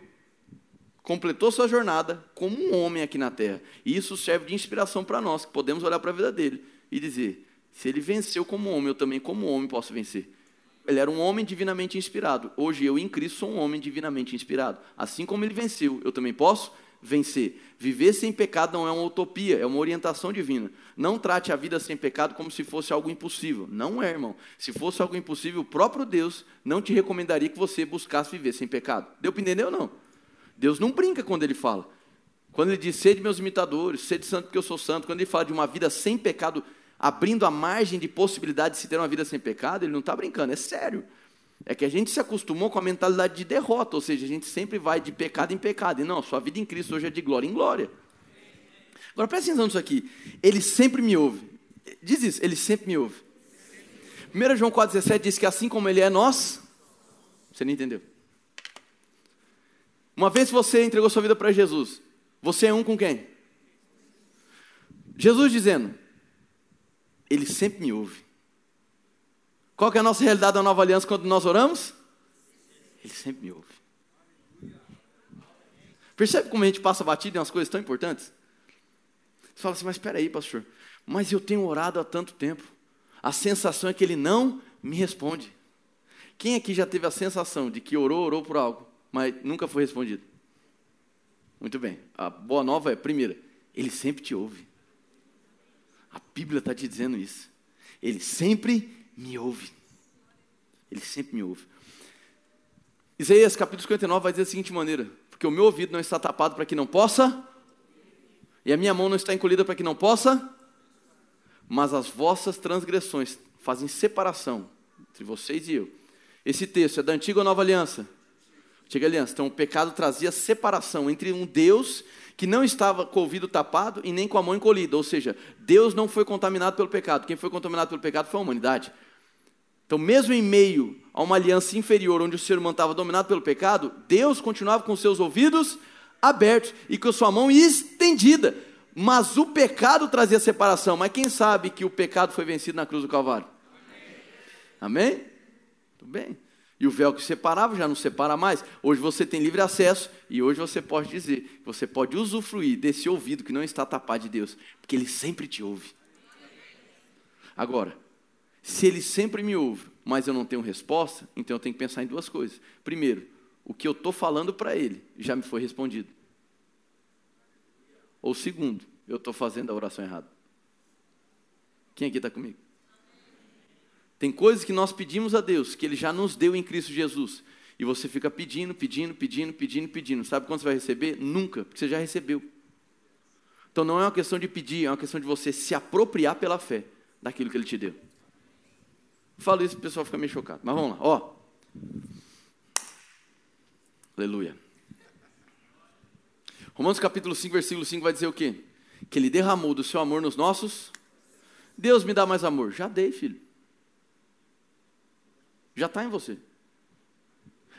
[SPEAKER 2] completou sua jornada como um homem aqui na terra. E isso serve de inspiração para nós, que podemos olhar para a vida dele e dizer: se ele venceu como homem, eu também, como homem, posso vencer. Ele era um homem divinamente inspirado. Hoje eu, em Cristo, sou um homem divinamente inspirado. Assim como ele venceu, eu também posso vencer. Viver sem pecado não é uma utopia, é uma orientação divina. Não trate a vida sem pecado como se fosse algo impossível. Não é, irmão. Se fosse algo impossível, o próprio Deus não te recomendaria que você buscasse viver sem pecado. Deu para entender ou não? Deus não brinca quando ele fala. Quando ele diz, sede meus imitadores, sede santo porque eu sou santo, quando ele fala de uma vida sem pecado, abrindo a margem de possibilidade de se ter uma vida sem pecado, ele não está brincando, é sério. É que a gente se acostumou com a mentalidade de derrota, ou seja, a gente sempre vai de pecado em pecado. E não, sua vida em Cristo hoje é de glória em glória. Agora presta atenção nisso aqui. Ele sempre me ouve. Diz isso, ele sempre me ouve. 1 João 4,17 diz que assim como ele é nós, você não entendeu. Uma vez que você entregou sua vida para Jesus, você é um com quem? Jesus dizendo, Ele sempre me ouve. Qual que é a nossa realidade da nova aliança quando nós oramos? Ele sempre me ouve. Percebe como a gente passa batido em umas coisas tão importantes? Você fala assim, mas espera aí, pastor, mas eu tenho orado há tanto tempo. A sensação é que ele não me responde. Quem aqui já teve a sensação de que orou, orou por algo, mas nunca foi respondido? Muito bem. A boa nova é, primeira, ele sempre te ouve. A Bíblia está te dizendo isso. Ele sempre me ouve. Ele sempre me ouve. Isaías capítulo 59 vai dizer da seguinte maneira: Porque o meu ouvido não está tapado para que não possa, e a minha mão não está encolhida para que não possa, mas as vossas transgressões fazem separação entre vocês e eu. Esse texto é da antiga ou nova aliança? Antiga aliança. Então, o pecado trazia separação entre um Deus que não estava com o ouvido tapado e nem com a mão encolhida. Ou seja, Deus não foi contaminado pelo pecado. Quem foi contaminado pelo pecado foi a humanidade. Então, mesmo em meio a uma aliança inferior, onde o ser humano estava dominado pelo pecado, Deus continuava com seus ouvidos abertos e com sua mão estendida. Mas o pecado trazia separação. Mas quem sabe que o pecado foi vencido na cruz do Calvário? Amém? Amém? Tudo bem. E o véu que separava já não separa mais. Hoje você tem livre acesso e hoje você pode dizer, você pode usufruir desse ouvido que não está tapado de Deus, porque Ele sempre te ouve. Agora, se Ele sempre me ouve, mas eu não tenho resposta, então eu tenho que pensar em duas coisas. Primeiro, o que eu estou falando para Ele já me foi respondido. Ou segundo, eu estou fazendo a oração errada. Quem aqui está comigo? Tem coisas que nós pedimos a Deus, que Ele já nos deu em Cristo Jesus. E você fica pedindo, pedindo, pedindo, pedindo, pedindo. Sabe quando você vai receber? Nunca, porque você já recebeu. Então não é uma questão de pedir, é uma questão de você se apropriar pela fé daquilo que Ele te deu. Falo isso, o pessoal fica meio chocado. Mas vamos lá, ó. Aleluia. Romanos capítulo 5, versículo 5 vai dizer o quê? Que Ele derramou do seu amor nos nossos. Deus me dá mais amor. Já dei, filho. Já está em você.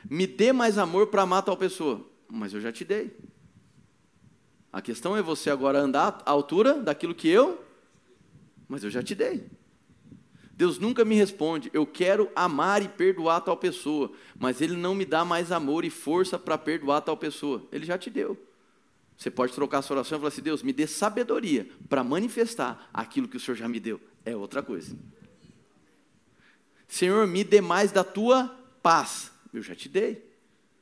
[SPEAKER 2] Me dê mais amor para amar tal pessoa. Mas eu já te dei. A questão é você agora andar à altura daquilo que eu. Mas eu já te dei. Deus nunca me responde, eu quero amar e perdoar tal pessoa, mas Ele não me dá mais amor e força para perdoar tal pessoa. Ele já te deu. Você pode trocar sua oração e falar assim: Deus, me dê sabedoria para manifestar aquilo que o Senhor já me deu. É outra coisa. Senhor, me dê mais da tua paz. Eu já te dei.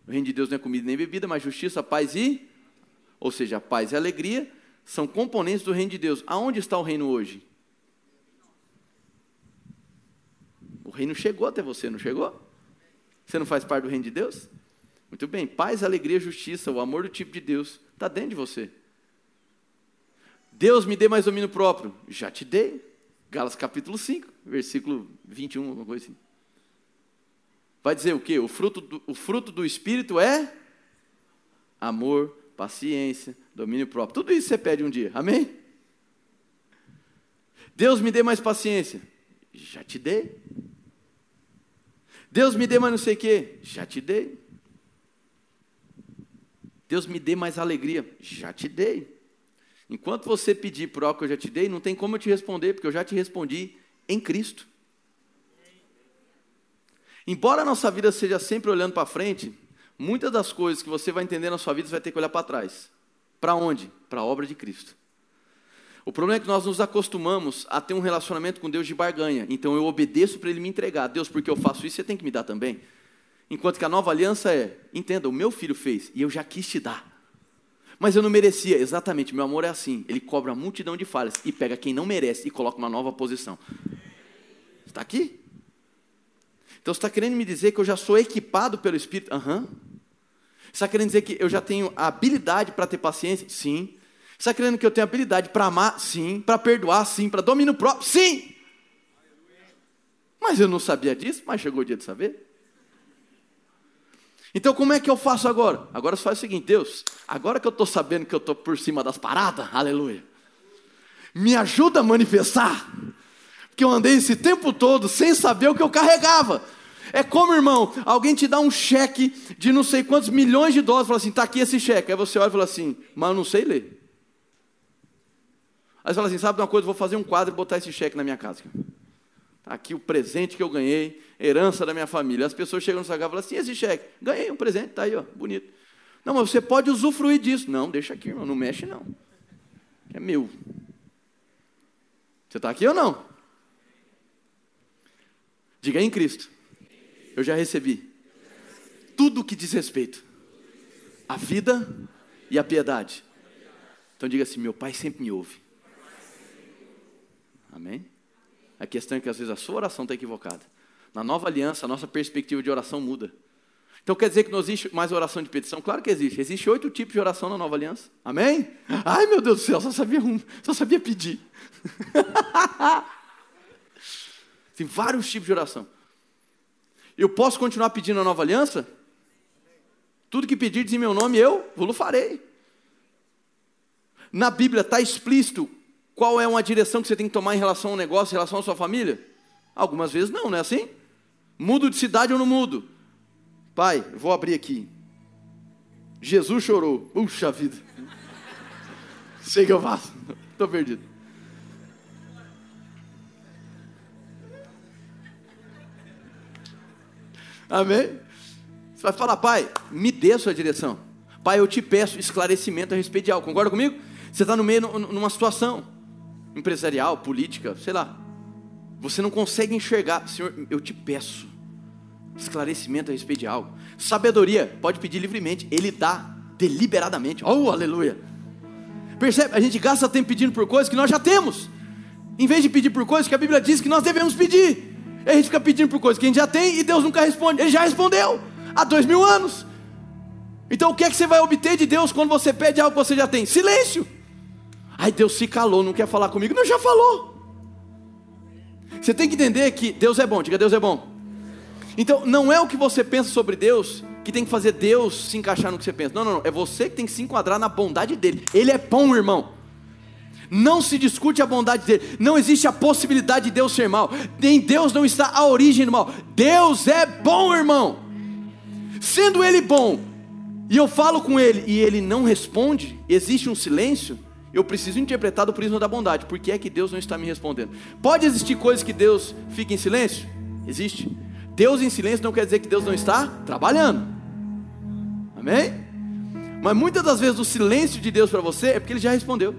[SPEAKER 2] O reino de Deus não é comida nem bebida, mas justiça, paz e. Ou seja, paz e alegria são componentes do reino de Deus. Aonde está o reino hoje? O reino chegou até você, não chegou? Você não faz parte do reino de Deus? Muito bem, paz, alegria, justiça, o amor do tipo de Deus está dentro de você. Deus me dê mais domínio próprio. Já te dei. Galas capítulo 5, versículo 21, alguma coisa assim. Vai dizer o quê? O fruto do, o fruto do Espírito é amor, paciência, domínio próprio. Tudo isso você pede um dia, amém? Deus me dê mais paciência. Já te dei. Deus me dê mais não sei o quê. Já te dei. Deus me dê mais alegria. Já te dei. Enquanto você pedir por algo que eu já te dei, não tem como eu te responder, porque eu já te respondi em Cristo. Embora a nossa vida seja sempre olhando para frente, muitas das coisas que você vai entender na sua vida, você vai ter que olhar para trás. Para onde? Para a obra de Cristo. O problema é que nós nos acostumamos a ter um relacionamento com Deus de barganha. Então eu obedeço para Ele me entregar. Deus, porque eu faço isso, você tem que me dar também. Enquanto que a nova aliança é, entenda, o meu filho fez e eu já quis te dar. Mas eu não merecia. Exatamente, meu amor é assim. Ele cobra a multidão de falhas e pega quem não merece e coloca uma nova posição. Está aqui? Então você está querendo me dizer que eu já sou equipado pelo Espírito? Aham. Uhum. Está querendo dizer que eu já tenho a habilidade para ter paciência? Sim. Está querendo que eu tenha habilidade para amar? Sim. Para perdoar? Sim. Para domínio próprio? Sim. Mas eu não sabia disso, mas chegou o dia de saber. Então, como é que eu faço agora? Agora você faz o seguinte: Deus, agora que eu estou sabendo que eu estou por cima das paradas, aleluia, me ajuda a manifestar, porque eu andei esse tempo todo sem saber o que eu carregava. É como, irmão, alguém te dá um cheque de não sei quantos milhões de dólares, fala assim: está aqui esse cheque. Aí você olha e fala assim: mas eu não sei ler. Aí você fala assim: sabe uma coisa, vou fazer um quadro e botar esse cheque na minha casa. Aqui o presente que eu ganhei, herança da minha família. As pessoas chegam no sagrado e falam assim: esse cheque, ganhei um presente, está aí, ó, bonito. Não, mas você pode usufruir disso. Não, deixa aqui, irmão, não mexe não. É meu. Você está aqui ou não? Diga em Cristo. Eu já recebi tudo que diz respeito à vida e à piedade. Então diga assim: meu pai sempre me ouve. Amém? A questão é que às vezes a sua oração está equivocada. Na nova aliança, a nossa perspectiva de oração muda. Então quer dizer que não existe mais oração de petição? Claro que existe. Existe oito tipos de oração na nova aliança. Amém? Ai meu Deus do céu, só sabia um, só sabia pedir. Tem vários tipos de oração. Eu posso continuar pedindo a nova aliança? Tudo que pedirdes em meu nome, eu vou farei. Na Bíblia está explícito qual é uma direção que você tem que tomar em relação ao negócio, em relação à sua família? Algumas vezes não, não é assim? Mudo de cidade ou não mudo? Pai, vou abrir aqui. Jesus chorou. Puxa vida. Sei que eu faço. Estou perdido. Amém? Você vai falar, pai, me dê a sua direção. Pai, eu te peço esclarecimento a respeito de algo. Concorda comigo? Você está no meio numa situação empresarial, política, sei lá. Você não consegue enxergar. Senhor, eu te peço esclarecimento a respeito de algo. Sabedoria, pode pedir livremente. Ele dá deliberadamente. Oh, aleluia. Percebe? A gente gasta tempo pedindo por coisas que nós já temos. Em vez de pedir por coisas que a Bíblia diz que nós devemos pedir. A gente fica pedindo por coisas que a gente já tem e Deus nunca responde. Ele já respondeu há dois mil anos. Então o que é que você vai obter de Deus quando você pede algo que você já tem? Silêncio. Ai, Deus se calou, não quer falar comigo. Não, já falou. Você tem que entender que Deus é bom. Diga, Deus é bom. Então não é o que você pensa sobre Deus que tem que fazer Deus se encaixar no que você pensa. Não, não, não. É você que tem que se enquadrar na bondade dele. Ele é bom, irmão. Não se discute a bondade dele. Não existe a possibilidade de Deus ser mal. Em Deus não está a origem do mal. Deus é bom, irmão. Sendo Ele bom, e eu falo com Ele e Ele não responde, existe um silêncio. Eu preciso interpretar do prisma da bondade. Por que é que Deus não está me respondendo? Pode existir coisas que Deus fica em silêncio? Existe. Deus em silêncio não quer dizer que Deus não está trabalhando. Amém? Mas muitas das vezes o silêncio de Deus para você é porque Ele já respondeu.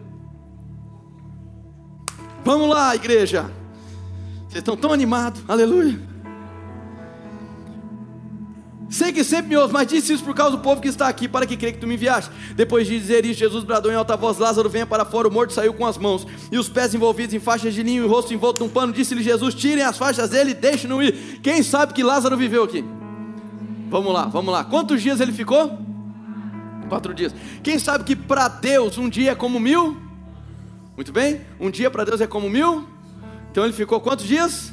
[SPEAKER 2] Vamos lá, igreja. Vocês estão tão animados, aleluia. Sei que sempre me ouve, mas disse isso por causa do povo que está aqui, para que creia que tu me enviaste. Depois de dizer isso, Jesus bradou em alta voz: Lázaro, venha para fora. O morto saiu com as mãos e os pés envolvidos em faixas de linho e o rosto envolto num pano. Disse-lhe Jesus: Tirem as faixas dele e deixem-no ir. Quem sabe que Lázaro viveu aqui? Vamos lá, vamos lá. Quantos dias ele ficou? Quatro dias. Quem sabe que para Deus um dia é como mil? Muito bem? Um dia para Deus é como mil. Então ele ficou quantos dias?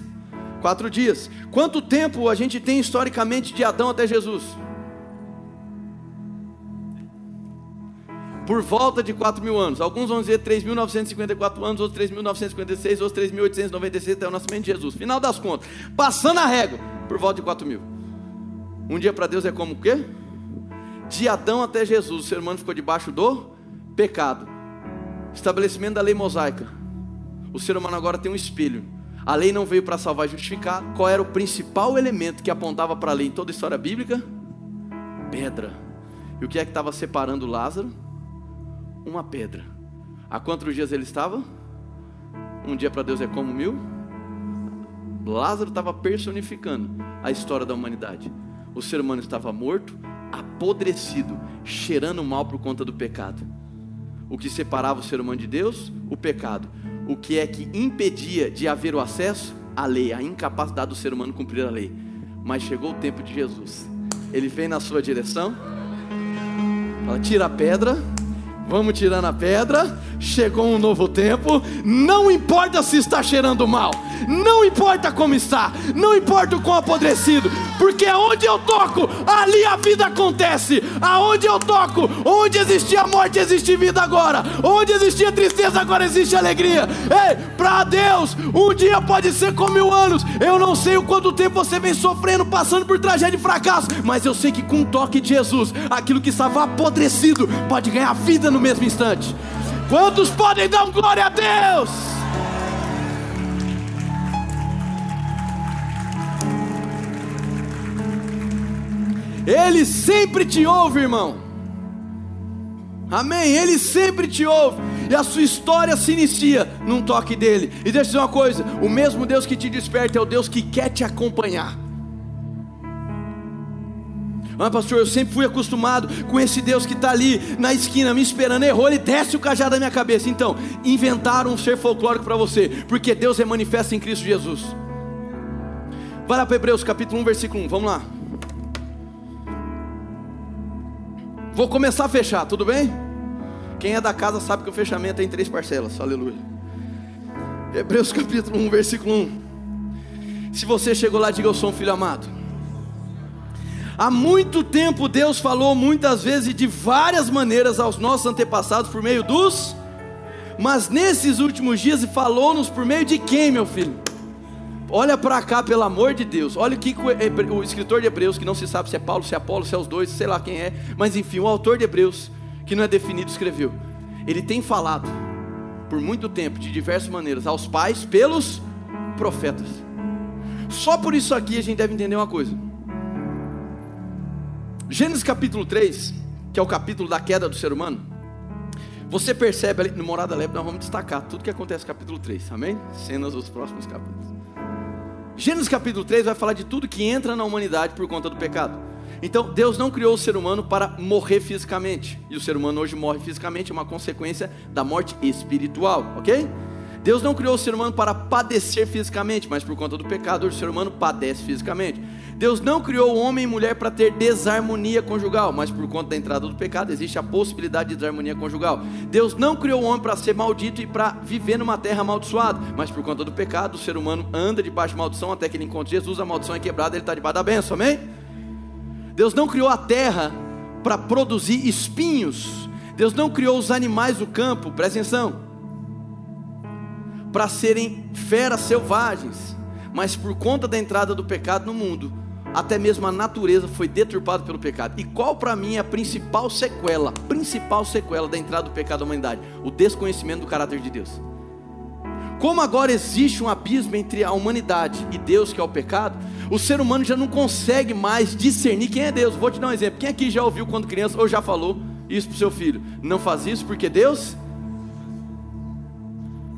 [SPEAKER 2] Quatro dias. Quanto tempo a gente tem historicamente de Adão até Jesus? Por volta de 4 mil anos. Alguns vão dizer 3.954 anos, outros 3.956, outros 3.896 até o nascimento de Jesus. Final das contas. Passando a régua, por volta de 4 mil. Um dia para Deus é como o quê? De Adão até Jesus, o ser humano ficou debaixo do pecado. Estabelecimento da lei mosaica. O ser humano agora tem um espelho. A lei não veio para salvar e justificar. Qual era o principal elemento que apontava para a lei em toda a história bíblica? Pedra. E o que é que estava separando Lázaro? Uma pedra. Há quantos dias ele estava? Um dia para Deus é como mil. Lázaro estava personificando a história da humanidade. O ser humano estava morto, apodrecido, cheirando mal por conta do pecado o que separava o ser humano de Deus? O pecado. O que é que impedia de haver o acesso? A lei, a incapacidade do ser humano cumprir a lei. Mas chegou o tempo de Jesus. Ele vem na sua direção. Tira a pedra, vamos tirando a pedra, chegou um novo tempo, não importa se está cheirando mal, não importa como está, não importa o quão apodrecido, porque aonde eu toco, ali a vida acontece, aonde eu toco, onde existia morte, existe vida agora, onde existia tristeza, agora existe alegria. Ei, para Deus, um dia pode ser como mil anos, eu não sei o quanto tempo você vem sofrendo, passando por tragédia e fracasso, mas eu sei que com o toque de Jesus, aquilo que estava apodrecido pode ganhar vida no mesmo instante. Quantos podem dar um glória a Deus? Ele sempre te ouve, irmão. Amém? Ele sempre te ouve. E a sua história se inicia num toque dele. E deixa eu dizer uma coisa: o mesmo Deus que te desperta é o Deus que quer te acompanhar. Ah, pastor, eu sempre fui acostumado com esse Deus que está ali na esquina me esperando. Errou, ele desce o cajado da minha cabeça. Então, inventaram um ser folclórico para você, porque Deus é manifesto em Cristo Jesus. Vai lá para Hebreus capítulo 1, versículo 1. Vamos lá. Vou começar a fechar, tudo bem? Quem é da casa sabe que o fechamento é em três parcelas. Aleluia. Hebreus capítulo 1, versículo 1. Se você chegou lá, diga eu sou um filho amado. Há muito tempo Deus falou muitas vezes e de várias maneiras aos nossos antepassados por meio dos, mas nesses últimos dias falou-nos por meio de quem, meu filho? Olha para cá, pelo amor de Deus. Olha o que o escritor de Hebreus, que não se sabe se é Paulo, se é Apolo, se é os dois, sei lá quem é, mas enfim, o autor de Hebreus, que não é definido, escreveu. Ele tem falado por muito tempo, de diversas maneiras, aos pais pelos profetas. Só por isso aqui a gente deve entender uma coisa. Gênesis capítulo 3, que é o capítulo da queda do ser humano, você percebe ali no Morada Leve, nós vamos destacar tudo que acontece no capítulo 3, amém? Cenas dos próximos capítulos. Gênesis capítulo 3 vai falar de tudo que entra na humanidade por conta do pecado. Então, Deus não criou o ser humano para morrer fisicamente, e o ser humano hoje morre fisicamente, é uma consequência da morte espiritual, ok? Deus não criou o ser humano para padecer fisicamente, mas por conta do pecado, o ser humano padece fisicamente. Deus não criou o homem e mulher para ter desarmonia conjugal, mas por conta da entrada do pecado existe a possibilidade de desarmonia conjugal. Deus não criou o homem para ser maldito e para viver numa terra amaldiçoada, mas por conta do pecado o ser humano anda debaixo de maldição até que ele encontre Jesus, a maldição é quebrada, ele está debaixo da bênção, amém? Deus não criou a terra para produzir espinhos. Deus não criou os animais do campo, presta atenção, para serem feras selvagens, mas por conta da entrada do pecado no mundo, até mesmo a natureza foi deturpada pelo pecado. E qual para mim é a principal sequela, principal sequela da entrada do pecado à humanidade? O desconhecimento do caráter de Deus. Como agora existe um abismo entre a humanidade e Deus, que é o pecado, o ser humano já não consegue mais discernir quem é Deus. Vou te dar um exemplo. Quem aqui já ouviu quando criança ou já falou isso para seu filho? Não faz isso porque Deus.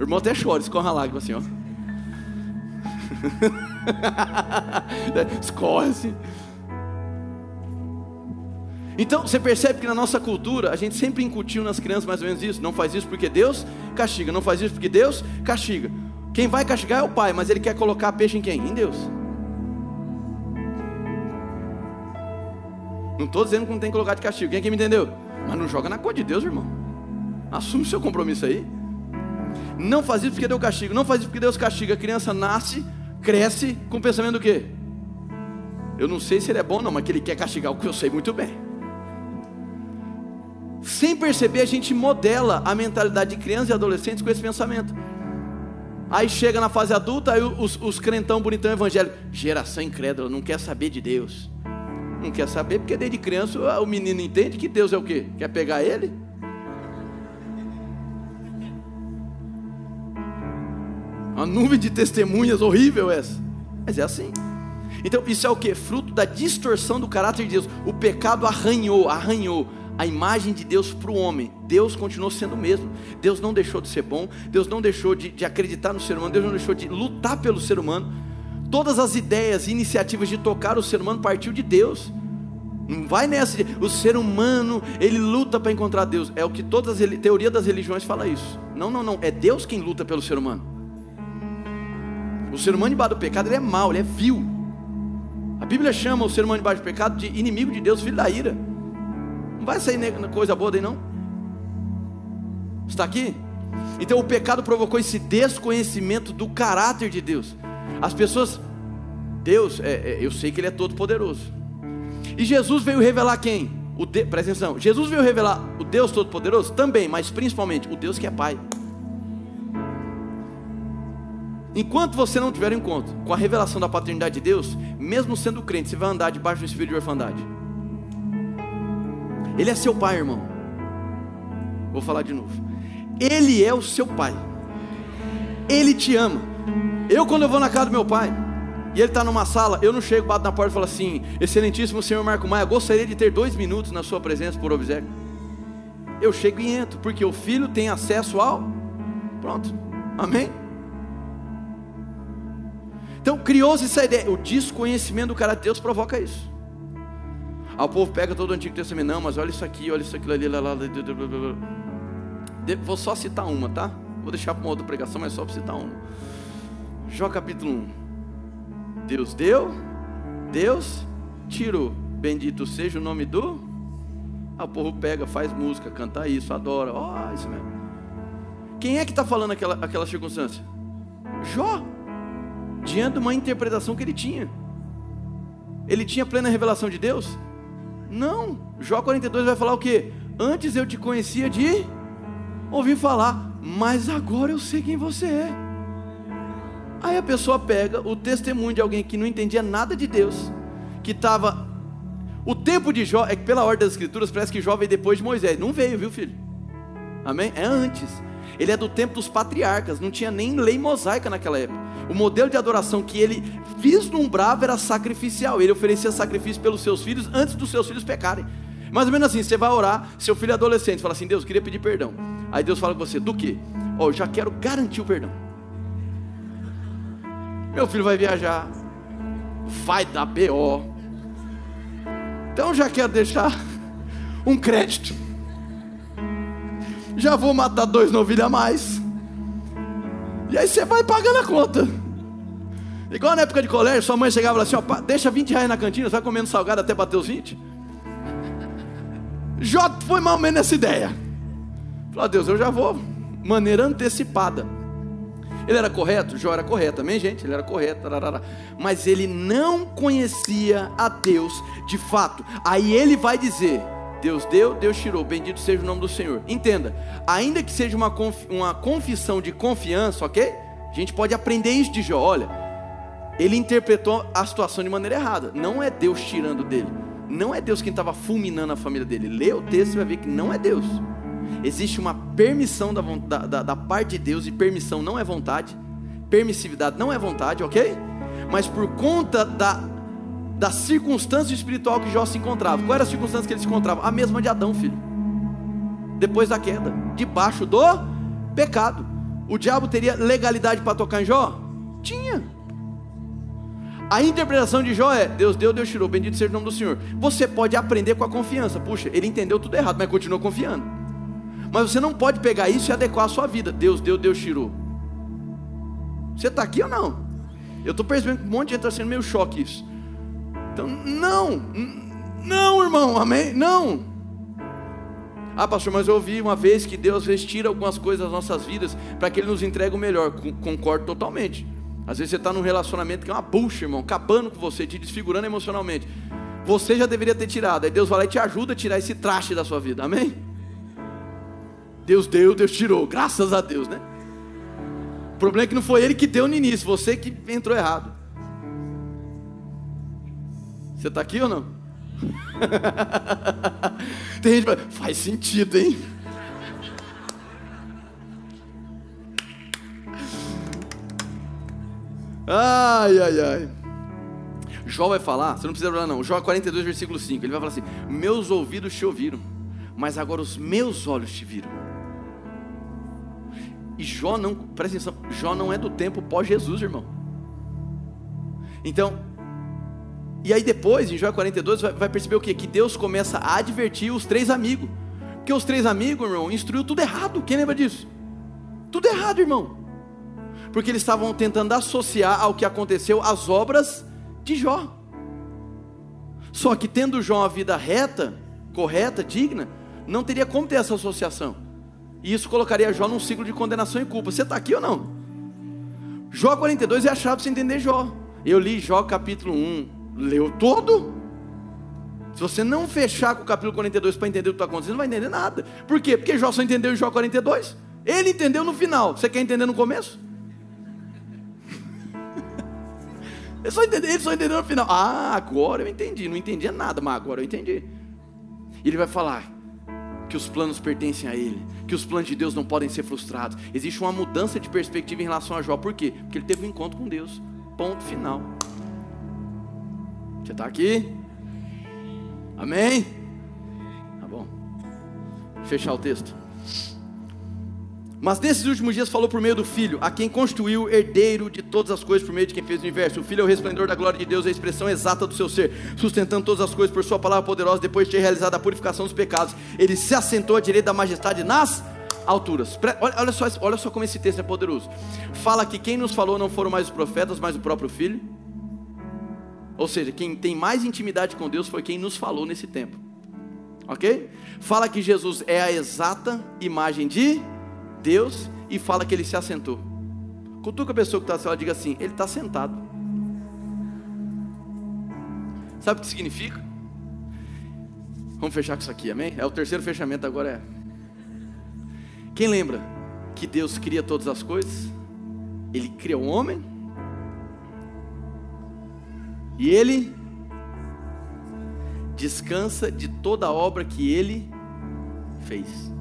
[SPEAKER 2] O irmão até chora, escorra a lágrima assim, ó. Escorre assim. Então você percebe que na nossa cultura a gente sempre incutiu nas crianças mais ou menos isso. Não faz isso porque Deus castiga. Não faz isso porque Deus castiga. Quem vai castigar é o pai, mas ele quer colocar peixe em quem? Em Deus. Não estou dizendo que não tem que colocar de castigo. Quem, quem me entendeu? Mas não joga na cor de Deus, irmão. Assume seu compromisso aí. Não faz isso porque Deus castiga. Não faz isso porque Deus castiga. A criança nasce cresce com o pensamento do quê? Eu não sei se ele é bom, não, mas que ele quer castigar o que eu sei muito bem. Sem perceber, a gente modela a mentalidade de crianças e adolescentes com esse pensamento. Aí chega na fase adulta, aí os, os crentão bonitão evangélico, geração incrédula, não quer saber de Deus. Não quer saber, porque desde criança o menino entende que Deus é o quê? Quer pegar ele? Uma nuvem de testemunhas horrível essa. Mas é assim. Então, isso é o que? Fruto da distorção do caráter de Deus. O pecado arranhou, arranhou a imagem de Deus para o homem. Deus continuou sendo o mesmo. Deus não deixou de ser bom. Deus não deixou de, de acreditar no ser humano. Deus não deixou de lutar pelo ser humano. Todas as ideias e iniciativas de tocar o ser humano partiu de Deus. Não vai nessa o ser humano, ele luta para encontrar Deus. É o que todas as teorias das religiões fala isso. Não, não, não. É Deus quem luta pelo ser humano. O ser humano debaixo do pecado ele é mau, ele é vil. A Bíblia chama o ser humano debaixo do pecado de inimigo de Deus, filho da ira. Não vai sair coisa boa daí não. Está aqui? Então o pecado provocou esse desconhecimento do caráter de Deus. As pessoas, Deus, é, é, eu sei que Ele é todo poderoso. E Jesus veio revelar quem? O de, presta atenção. Jesus veio revelar o Deus Todo-Poderoso também, mas principalmente o Deus que é Pai. Enquanto você não tiver encontro com a revelação da paternidade de Deus, mesmo sendo crente, você vai andar debaixo do espírito de orfandade. Ele é seu pai, irmão. Vou falar de novo. Ele é o seu pai. Ele te ama. Eu, quando eu vou na casa do meu pai, e ele está numa sala, eu não chego, bato na porta e falo assim: Excelentíssimo senhor Marco Maia, gostaria de ter dois minutos na sua presença por obséquio. Eu chego e entro, porque o filho tem acesso ao. Pronto, amém? Então criou-se essa ideia, o desconhecimento do caráter de Deus provoca isso. Aí o povo pega todo o Antigo Testamento, não, mas olha isso aqui, olha isso aqui ali, lá, lá, Vou só citar uma, tá? Vou deixar para uma outra pregação, mas só para citar uma. Jó capítulo 1. Deus deu, Deus tirou. Bendito seja o nome do. Ah, o povo pega, faz música, canta isso, adora. Ó, oh, isso mesmo. Quem é que está falando aquela, aquela circunstância? Jó. Diante de uma interpretação que ele tinha. Ele tinha plena revelação de Deus? Não. Jó 42 vai falar o quê? Antes eu te conhecia de ouvir falar, mas agora eu sei quem você é. Aí a pessoa pega o testemunho de alguém que não entendia nada de Deus, que estava. O tempo de Jó, é que pela ordem das Escrituras, parece que Jó veio depois de Moisés. Não veio, viu, filho? Amém? É antes. Ele é do tempo dos patriarcas, não tinha nem lei mosaica naquela época. O modelo de adoração que ele vislumbrava era sacrificial. Ele oferecia sacrifício pelos seus filhos antes dos seus filhos pecarem. Mais ou menos assim, você vai orar, seu filho é adolescente, fala assim: Deus, eu queria pedir perdão. Aí Deus fala com você: do que? Ó, oh, eu já quero garantir o perdão. Meu filho vai viajar, vai dar BO. Então já quero deixar um crédito. Já vou matar dois novilhos a mais. E aí você vai pagando a conta. Igual na época de colégio, sua mãe chegava assim: ó, deixa 20 reais na cantina, você vai comendo salgado até bater os 20. Jó foi mal menos essa ideia. Falou, Deus, eu já vou, maneira antecipada. Ele era correto? Jó era correto, amém, gente? Ele era correto, tararara. mas ele não conhecia a Deus de fato. Aí ele vai dizer: Deus deu, Deus tirou, bendito seja o nome do Senhor. Entenda, ainda que seja uma, conf, uma confissão de confiança, ok? A gente pode aprender isso de Jó. Olha, ele interpretou a situação de maneira errada. Não é Deus tirando dele, não é Deus quem estava fulminando a família dele. Lê o texto e vai ver que não é Deus. Existe uma permissão da, da, da parte de Deus, e permissão não é vontade, permissividade não é vontade, ok? Mas por conta da, da circunstância espiritual que Jó se encontrava. Qual era a circunstância que ele se encontrava? A mesma de Adão, filho. Depois da queda, debaixo do pecado. O diabo teria legalidade para tocar em Jó? Tinha. A interpretação de Jó é: Deus deu, Deus tirou, bendito seja o nome do Senhor. Você pode aprender com a confiança. Puxa, ele entendeu tudo errado, mas continua confiando. Mas você não pode pegar isso e adequar a sua vida. Deus deu, Deus tirou. Você está aqui ou não? Eu estou percebendo que um monte de gente está sendo meio choque isso. Então, não, não, irmão, amém? Não. Ah, pastor, mas eu ouvi uma vez que Deus às vezes tira algumas coisas das nossas vidas para que Ele nos entregue o melhor. Concordo totalmente. Às vezes você está num relacionamento que é uma bucha, irmão, acabando com você, te desfigurando emocionalmente. Você já deveria ter tirado. Aí Deus vai lá e te ajuda a tirar esse traste da sua vida. Amém? Deus deu, Deus tirou, graças a Deus, né? O problema é que não foi ele que deu no início, você que entrou errado. Você está aqui ou não? Tem gente que fala, faz sentido, hein? Ai, ai, ai. Jó vai falar, você não precisa falar não. Jó 42, versículo 5. Ele vai falar assim: Meus ouvidos te ouviram, mas agora os meus olhos te viram. E Jó não, presta atenção, Jó não é do tempo pós-Jesus, irmão. Então, e aí depois, em Jó 42, vai, vai perceber o que? Que Deus começa a advertir os três amigos. Porque os três amigos, irmão, instruiu tudo errado. Quem lembra disso? Tudo errado, irmão. Porque eles estavam tentando associar ao que aconteceu as obras de Jó. Só que tendo Jó a vida reta, correta, digna, não teria como ter essa associação. E isso colocaria Jó num ciclo de condenação e culpa. Você está aqui ou não? Jó 42 é a chave para você entender Jó. Eu li Jó capítulo 1. Leu todo? Se você não fechar com o capítulo 42 para entender o que está acontecendo, não vai entender nada. Por quê? Porque Jó só entendeu em Jó 42. Ele entendeu no final. Você quer entender no começo? Ele só, entendeu, ele só entendeu no final. Ah, agora eu entendi. Não entendia nada, mas agora eu entendi. Ele vai falar que os planos pertencem a ele, que os planos de Deus não podem ser frustrados. Existe uma mudança de perspectiva em relação a Jó. Por quê? Porque ele teve um encontro com Deus. Ponto final. Você está aqui? Amém? Tá bom. Fechar o texto. Mas nesses últimos dias falou por meio do Filho, a quem constituiu herdeiro de todas as coisas por meio de quem fez o universo. O Filho é o resplendor da glória de Deus, a expressão exata do seu ser, sustentando todas as coisas por sua palavra poderosa, depois de ter realizado a purificação dos pecados. Ele se assentou à direita da majestade nas alturas. Olha só, olha só como esse texto é poderoso. Fala que quem nos falou não foram mais os profetas, mas o próprio Filho. Ou seja, quem tem mais intimidade com Deus foi quem nos falou nesse tempo. Ok? Fala que Jesus é a exata imagem de Deus e fala que ele se assentou. Cutuca a pessoa que está assim, ela diga assim: ele está sentado. Sabe o que significa? Vamos fechar com isso aqui, amém? É o terceiro fechamento agora é. Quem lembra que Deus cria todas as coisas? Ele cria o homem e ele descansa de toda a obra que ele fez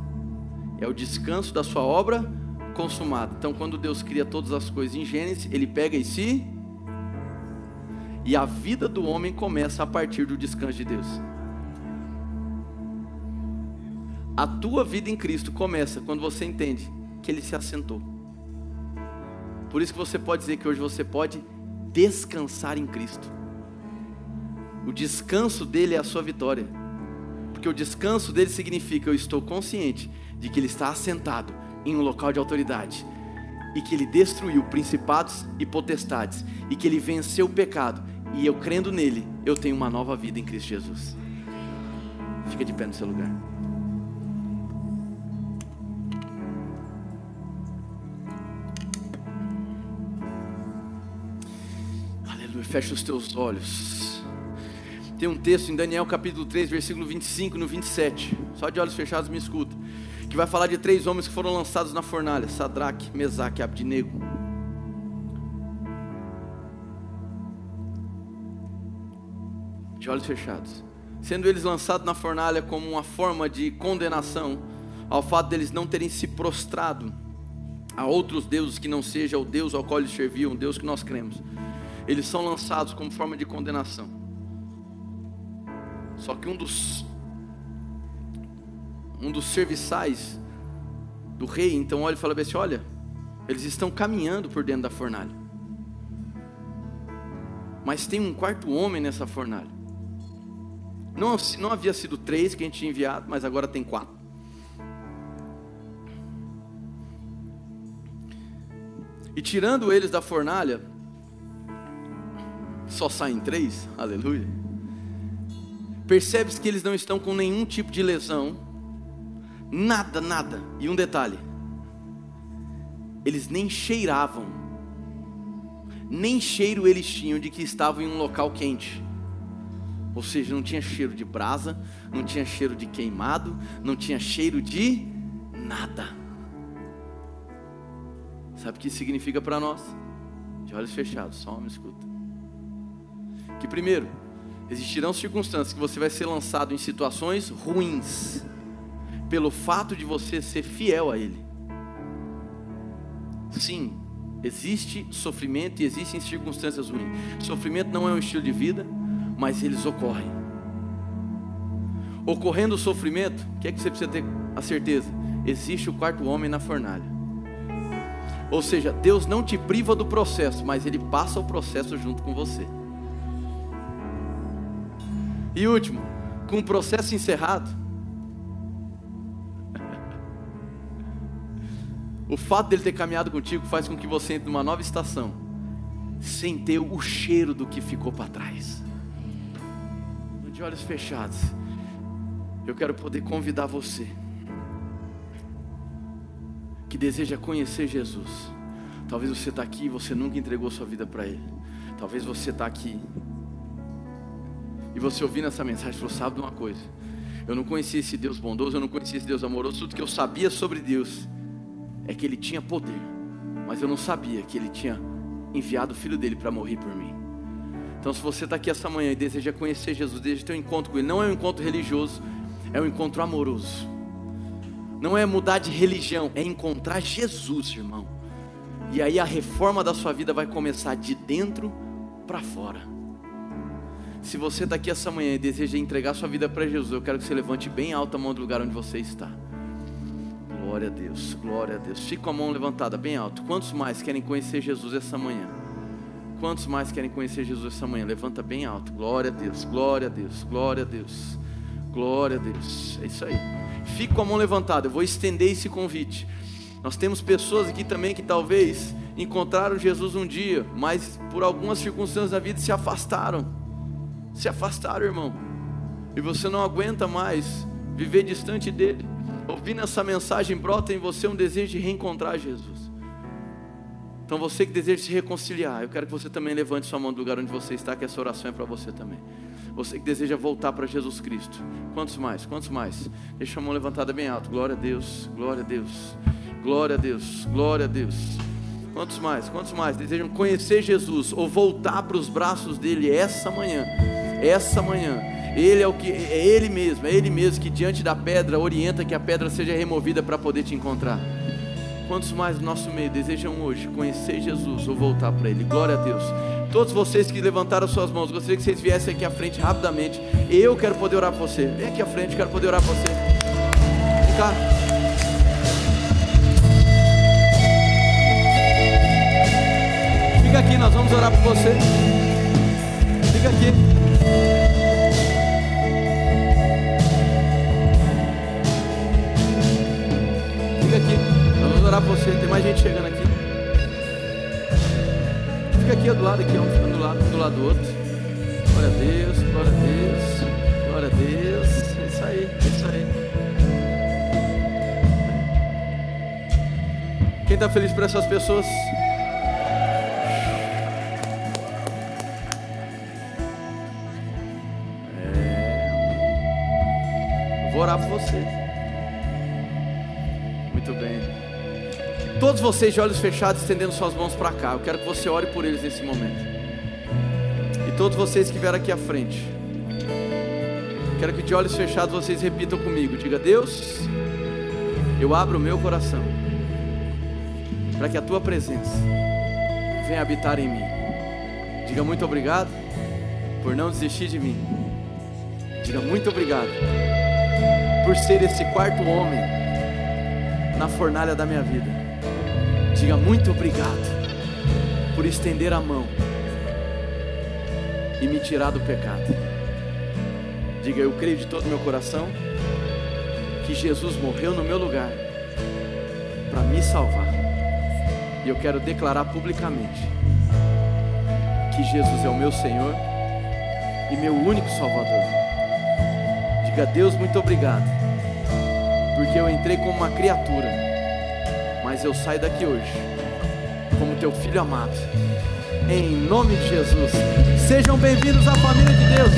[SPEAKER 2] é o descanso da sua obra consumada. Então, quando Deus cria todas as coisas em Gênesis, Ele pega em si e a vida do homem começa a partir do descanso de Deus. A tua vida em Cristo começa quando você entende que Ele se assentou. Por isso que você pode dizer que hoje você pode descansar em Cristo. O descanso dele é a sua vitória. Porque o descanso dele significa eu estou consciente de que ele está assentado em um local de autoridade e que ele destruiu principados e potestades e que ele venceu o pecado e eu crendo nele, eu tenho uma nova vida em Cristo Jesus. Fica de pé no seu lugar. Aleluia. Fecha os teus olhos. Tem um texto em Daniel capítulo 3, versículo 25 no 27. Só de olhos fechados me escuta que vai falar de três homens que foram lançados na fornalha: Sadraque, Mesaque e Abdinego. De olhos fechados. Sendo eles lançados na fornalha como uma forma de condenação ao fato deles não terem se prostrado a outros deuses que não seja o Deus ao qual eles serviam, o Deus que nós cremos. Eles são lançados como forma de condenação. Só que um dos um dos serviçais do rei, então olha e fala assim: olha, eles estão caminhando por dentro da fornalha. Mas tem um quarto homem nessa fornalha. Não, não havia sido três que a gente tinha enviado, mas agora tem quatro. E tirando eles da fornalha, só saem três, aleluia. Percebes que eles não estão com nenhum tipo de lesão, Nada, nada. E um detalhe: eles nem cheiravam, nem cheiro eles tinham de que estavam em um local quente. Ou seja, não tinha cheiro de brasa, não tinha cheiro de queimado, não tinha cheiro de nada. Sabe o que isso significa para nós? De olhos fechados, só me escuta. Que primeiro, existirão circunstâncias que você vai ser lançado em situações ruins pelo fato de você ser fiel a Ele. Sim, existe sofrimento e existem circunstâncias ruins. Sofrimento não é um estilo de vida, mas eles ocorrem. Ocorrendo o sofrimento, o que é que você precisa ter a certeza? Existe o quarto homem na fornalha. Ou seja, Deus não te priva do processo, mas Ele passa o processo junto com você. E último, com o processo encerrado, O fato dele ter caminhado contigo faz com que você entre numa nova estação, sem ter o cheiro do que ficou para trás. De olhos fechados, eu quero poder convidar você que deseja conhecer Jesus. Talvez você está aqui e você nunca entregou sua vida para Ele. Talvez você está aqui e você ouvindo essa mensagem falou: sabe de uma coisa? Eu não conhecia esse Deus bondoso, eu não conhecia esse Deus amoroso. Tudo que eu sabia sobre Deus é que Ele tinha poder, mas eu não sabia que Ele tinha enviado o Filho dele para morrer por mim. Então, se você está aqui essa manhã e deseja conhecer Jesus, deseja ter um encontro com Ele, não é um encontro religioso, é um encontro amoroso. Não é mudar de religião, é encontrar Jesus, irmão. E aí a reforma da sua vida vai começar de dentro para fora. Se você está aqui essa manhã e deseja entregar sua vida para Jesus, eu quero que você levante bem alta a mão do lugar onde você está. Glória a Deus, glória a Deus. Fique com a mão levantada bem alto. Quantos mais querem conhecer Jesus essa manhã? Quantos mais querem conhecer Jesus essa manhã? Levanta bem alto. Glória a Deus, glória a Deus, glória a Deus, glória a Deus. É isso aí. Fique com a mão levantada. Eu vou estender esse convite. Nós temos pessoas aqui também que talvez encontraram Jesus um dia, mas por algumas circunstâncias da vida se afastaram se afastaram, irmão. E você não aguenta mais viver distante dele. Ouvindo essa mensagem, brota em você um desejo de reencontrar Jesus. Então você que deseja se reconciliar, eu quero que você também levante sua mão do lugar onde você está, que essa oração é para você também. Você que deseja voltar para Jesus Cristo. Quantos mais? Quantos mais? Deixa a mão levantada bem alto. Glória a Deus, glória a Deus, glória a Deus, glória a Deus. Quantos mais? Quantos mais desejam conhecer Jesus ou voltar para os braços dele essa manhã? Essa manhã. Ele é o que é ele mesmo, é ele mesmo que diante da pedra orienta que a pedra seja removida para poder te encontrar. Quantos mais do nosso meio desejam hoje conhecer Jesus ou voltar para ele? Glória a Deus. Todos vocês que levantaram suas mãos, gostaria que vocês viessem aqui à frente rapidamente. Eu quero poder orar por você. Vem aqui à frente, quero poder orar por você. Vem cá. Fica aqui, nós vamos orar por você. Fica aqui. Fica aqui, vamos orar por você. Tem mais gente chegando aqui. Fica aqui do lado, aqui, um fica do lado, do lado do outro. Glória a Deus, glória a Deus, glória a Deus. É isso aí, é isso aí. Quem está feliz por essas pessoas? Orar por você. Muito bem. Todos vocês de olhos fechados, estendendo suas mãos para cá. Eu quero que você ore por eles nesse momento. E todos vocês que vieram aqui à frente. Quero que de olhos fechados vocês repitam comigo. Diga: Deus, eu abro o meu coração para que a tua presença venha habitar em mim. Diga muito obrigado por não desistir de mim. Diga muito obrigado por ser esse quarto homem na fornalha da minha vida. Diga muito obrigado por estender a mão e me tirar do pecado. Diga, eu creio de todo meu coração que Jesus morreu no meu lugar para me salvar. E eu quero declarar publicamente que Jesus é o meu Senhor e meu único Salvador. Diga, Deus, muito obrigado, porque eu entrei como uma criatura, mas eu saio daqui hoje como teu filho amado, em nome de Jesus. Sejam bem-vindos à família de Deus.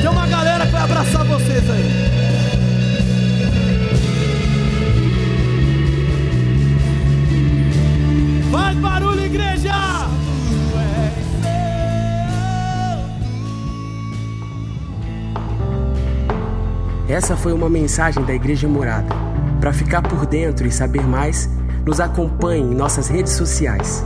[SPEAKER 2] Tem uma galera que vai abraçar vocês aí.
[SPEAKER 1] Essa foi uma mensagem da Igreja Morada. Para ficar por dentro e saber mais, nos acompanhe em nossas redes sociais.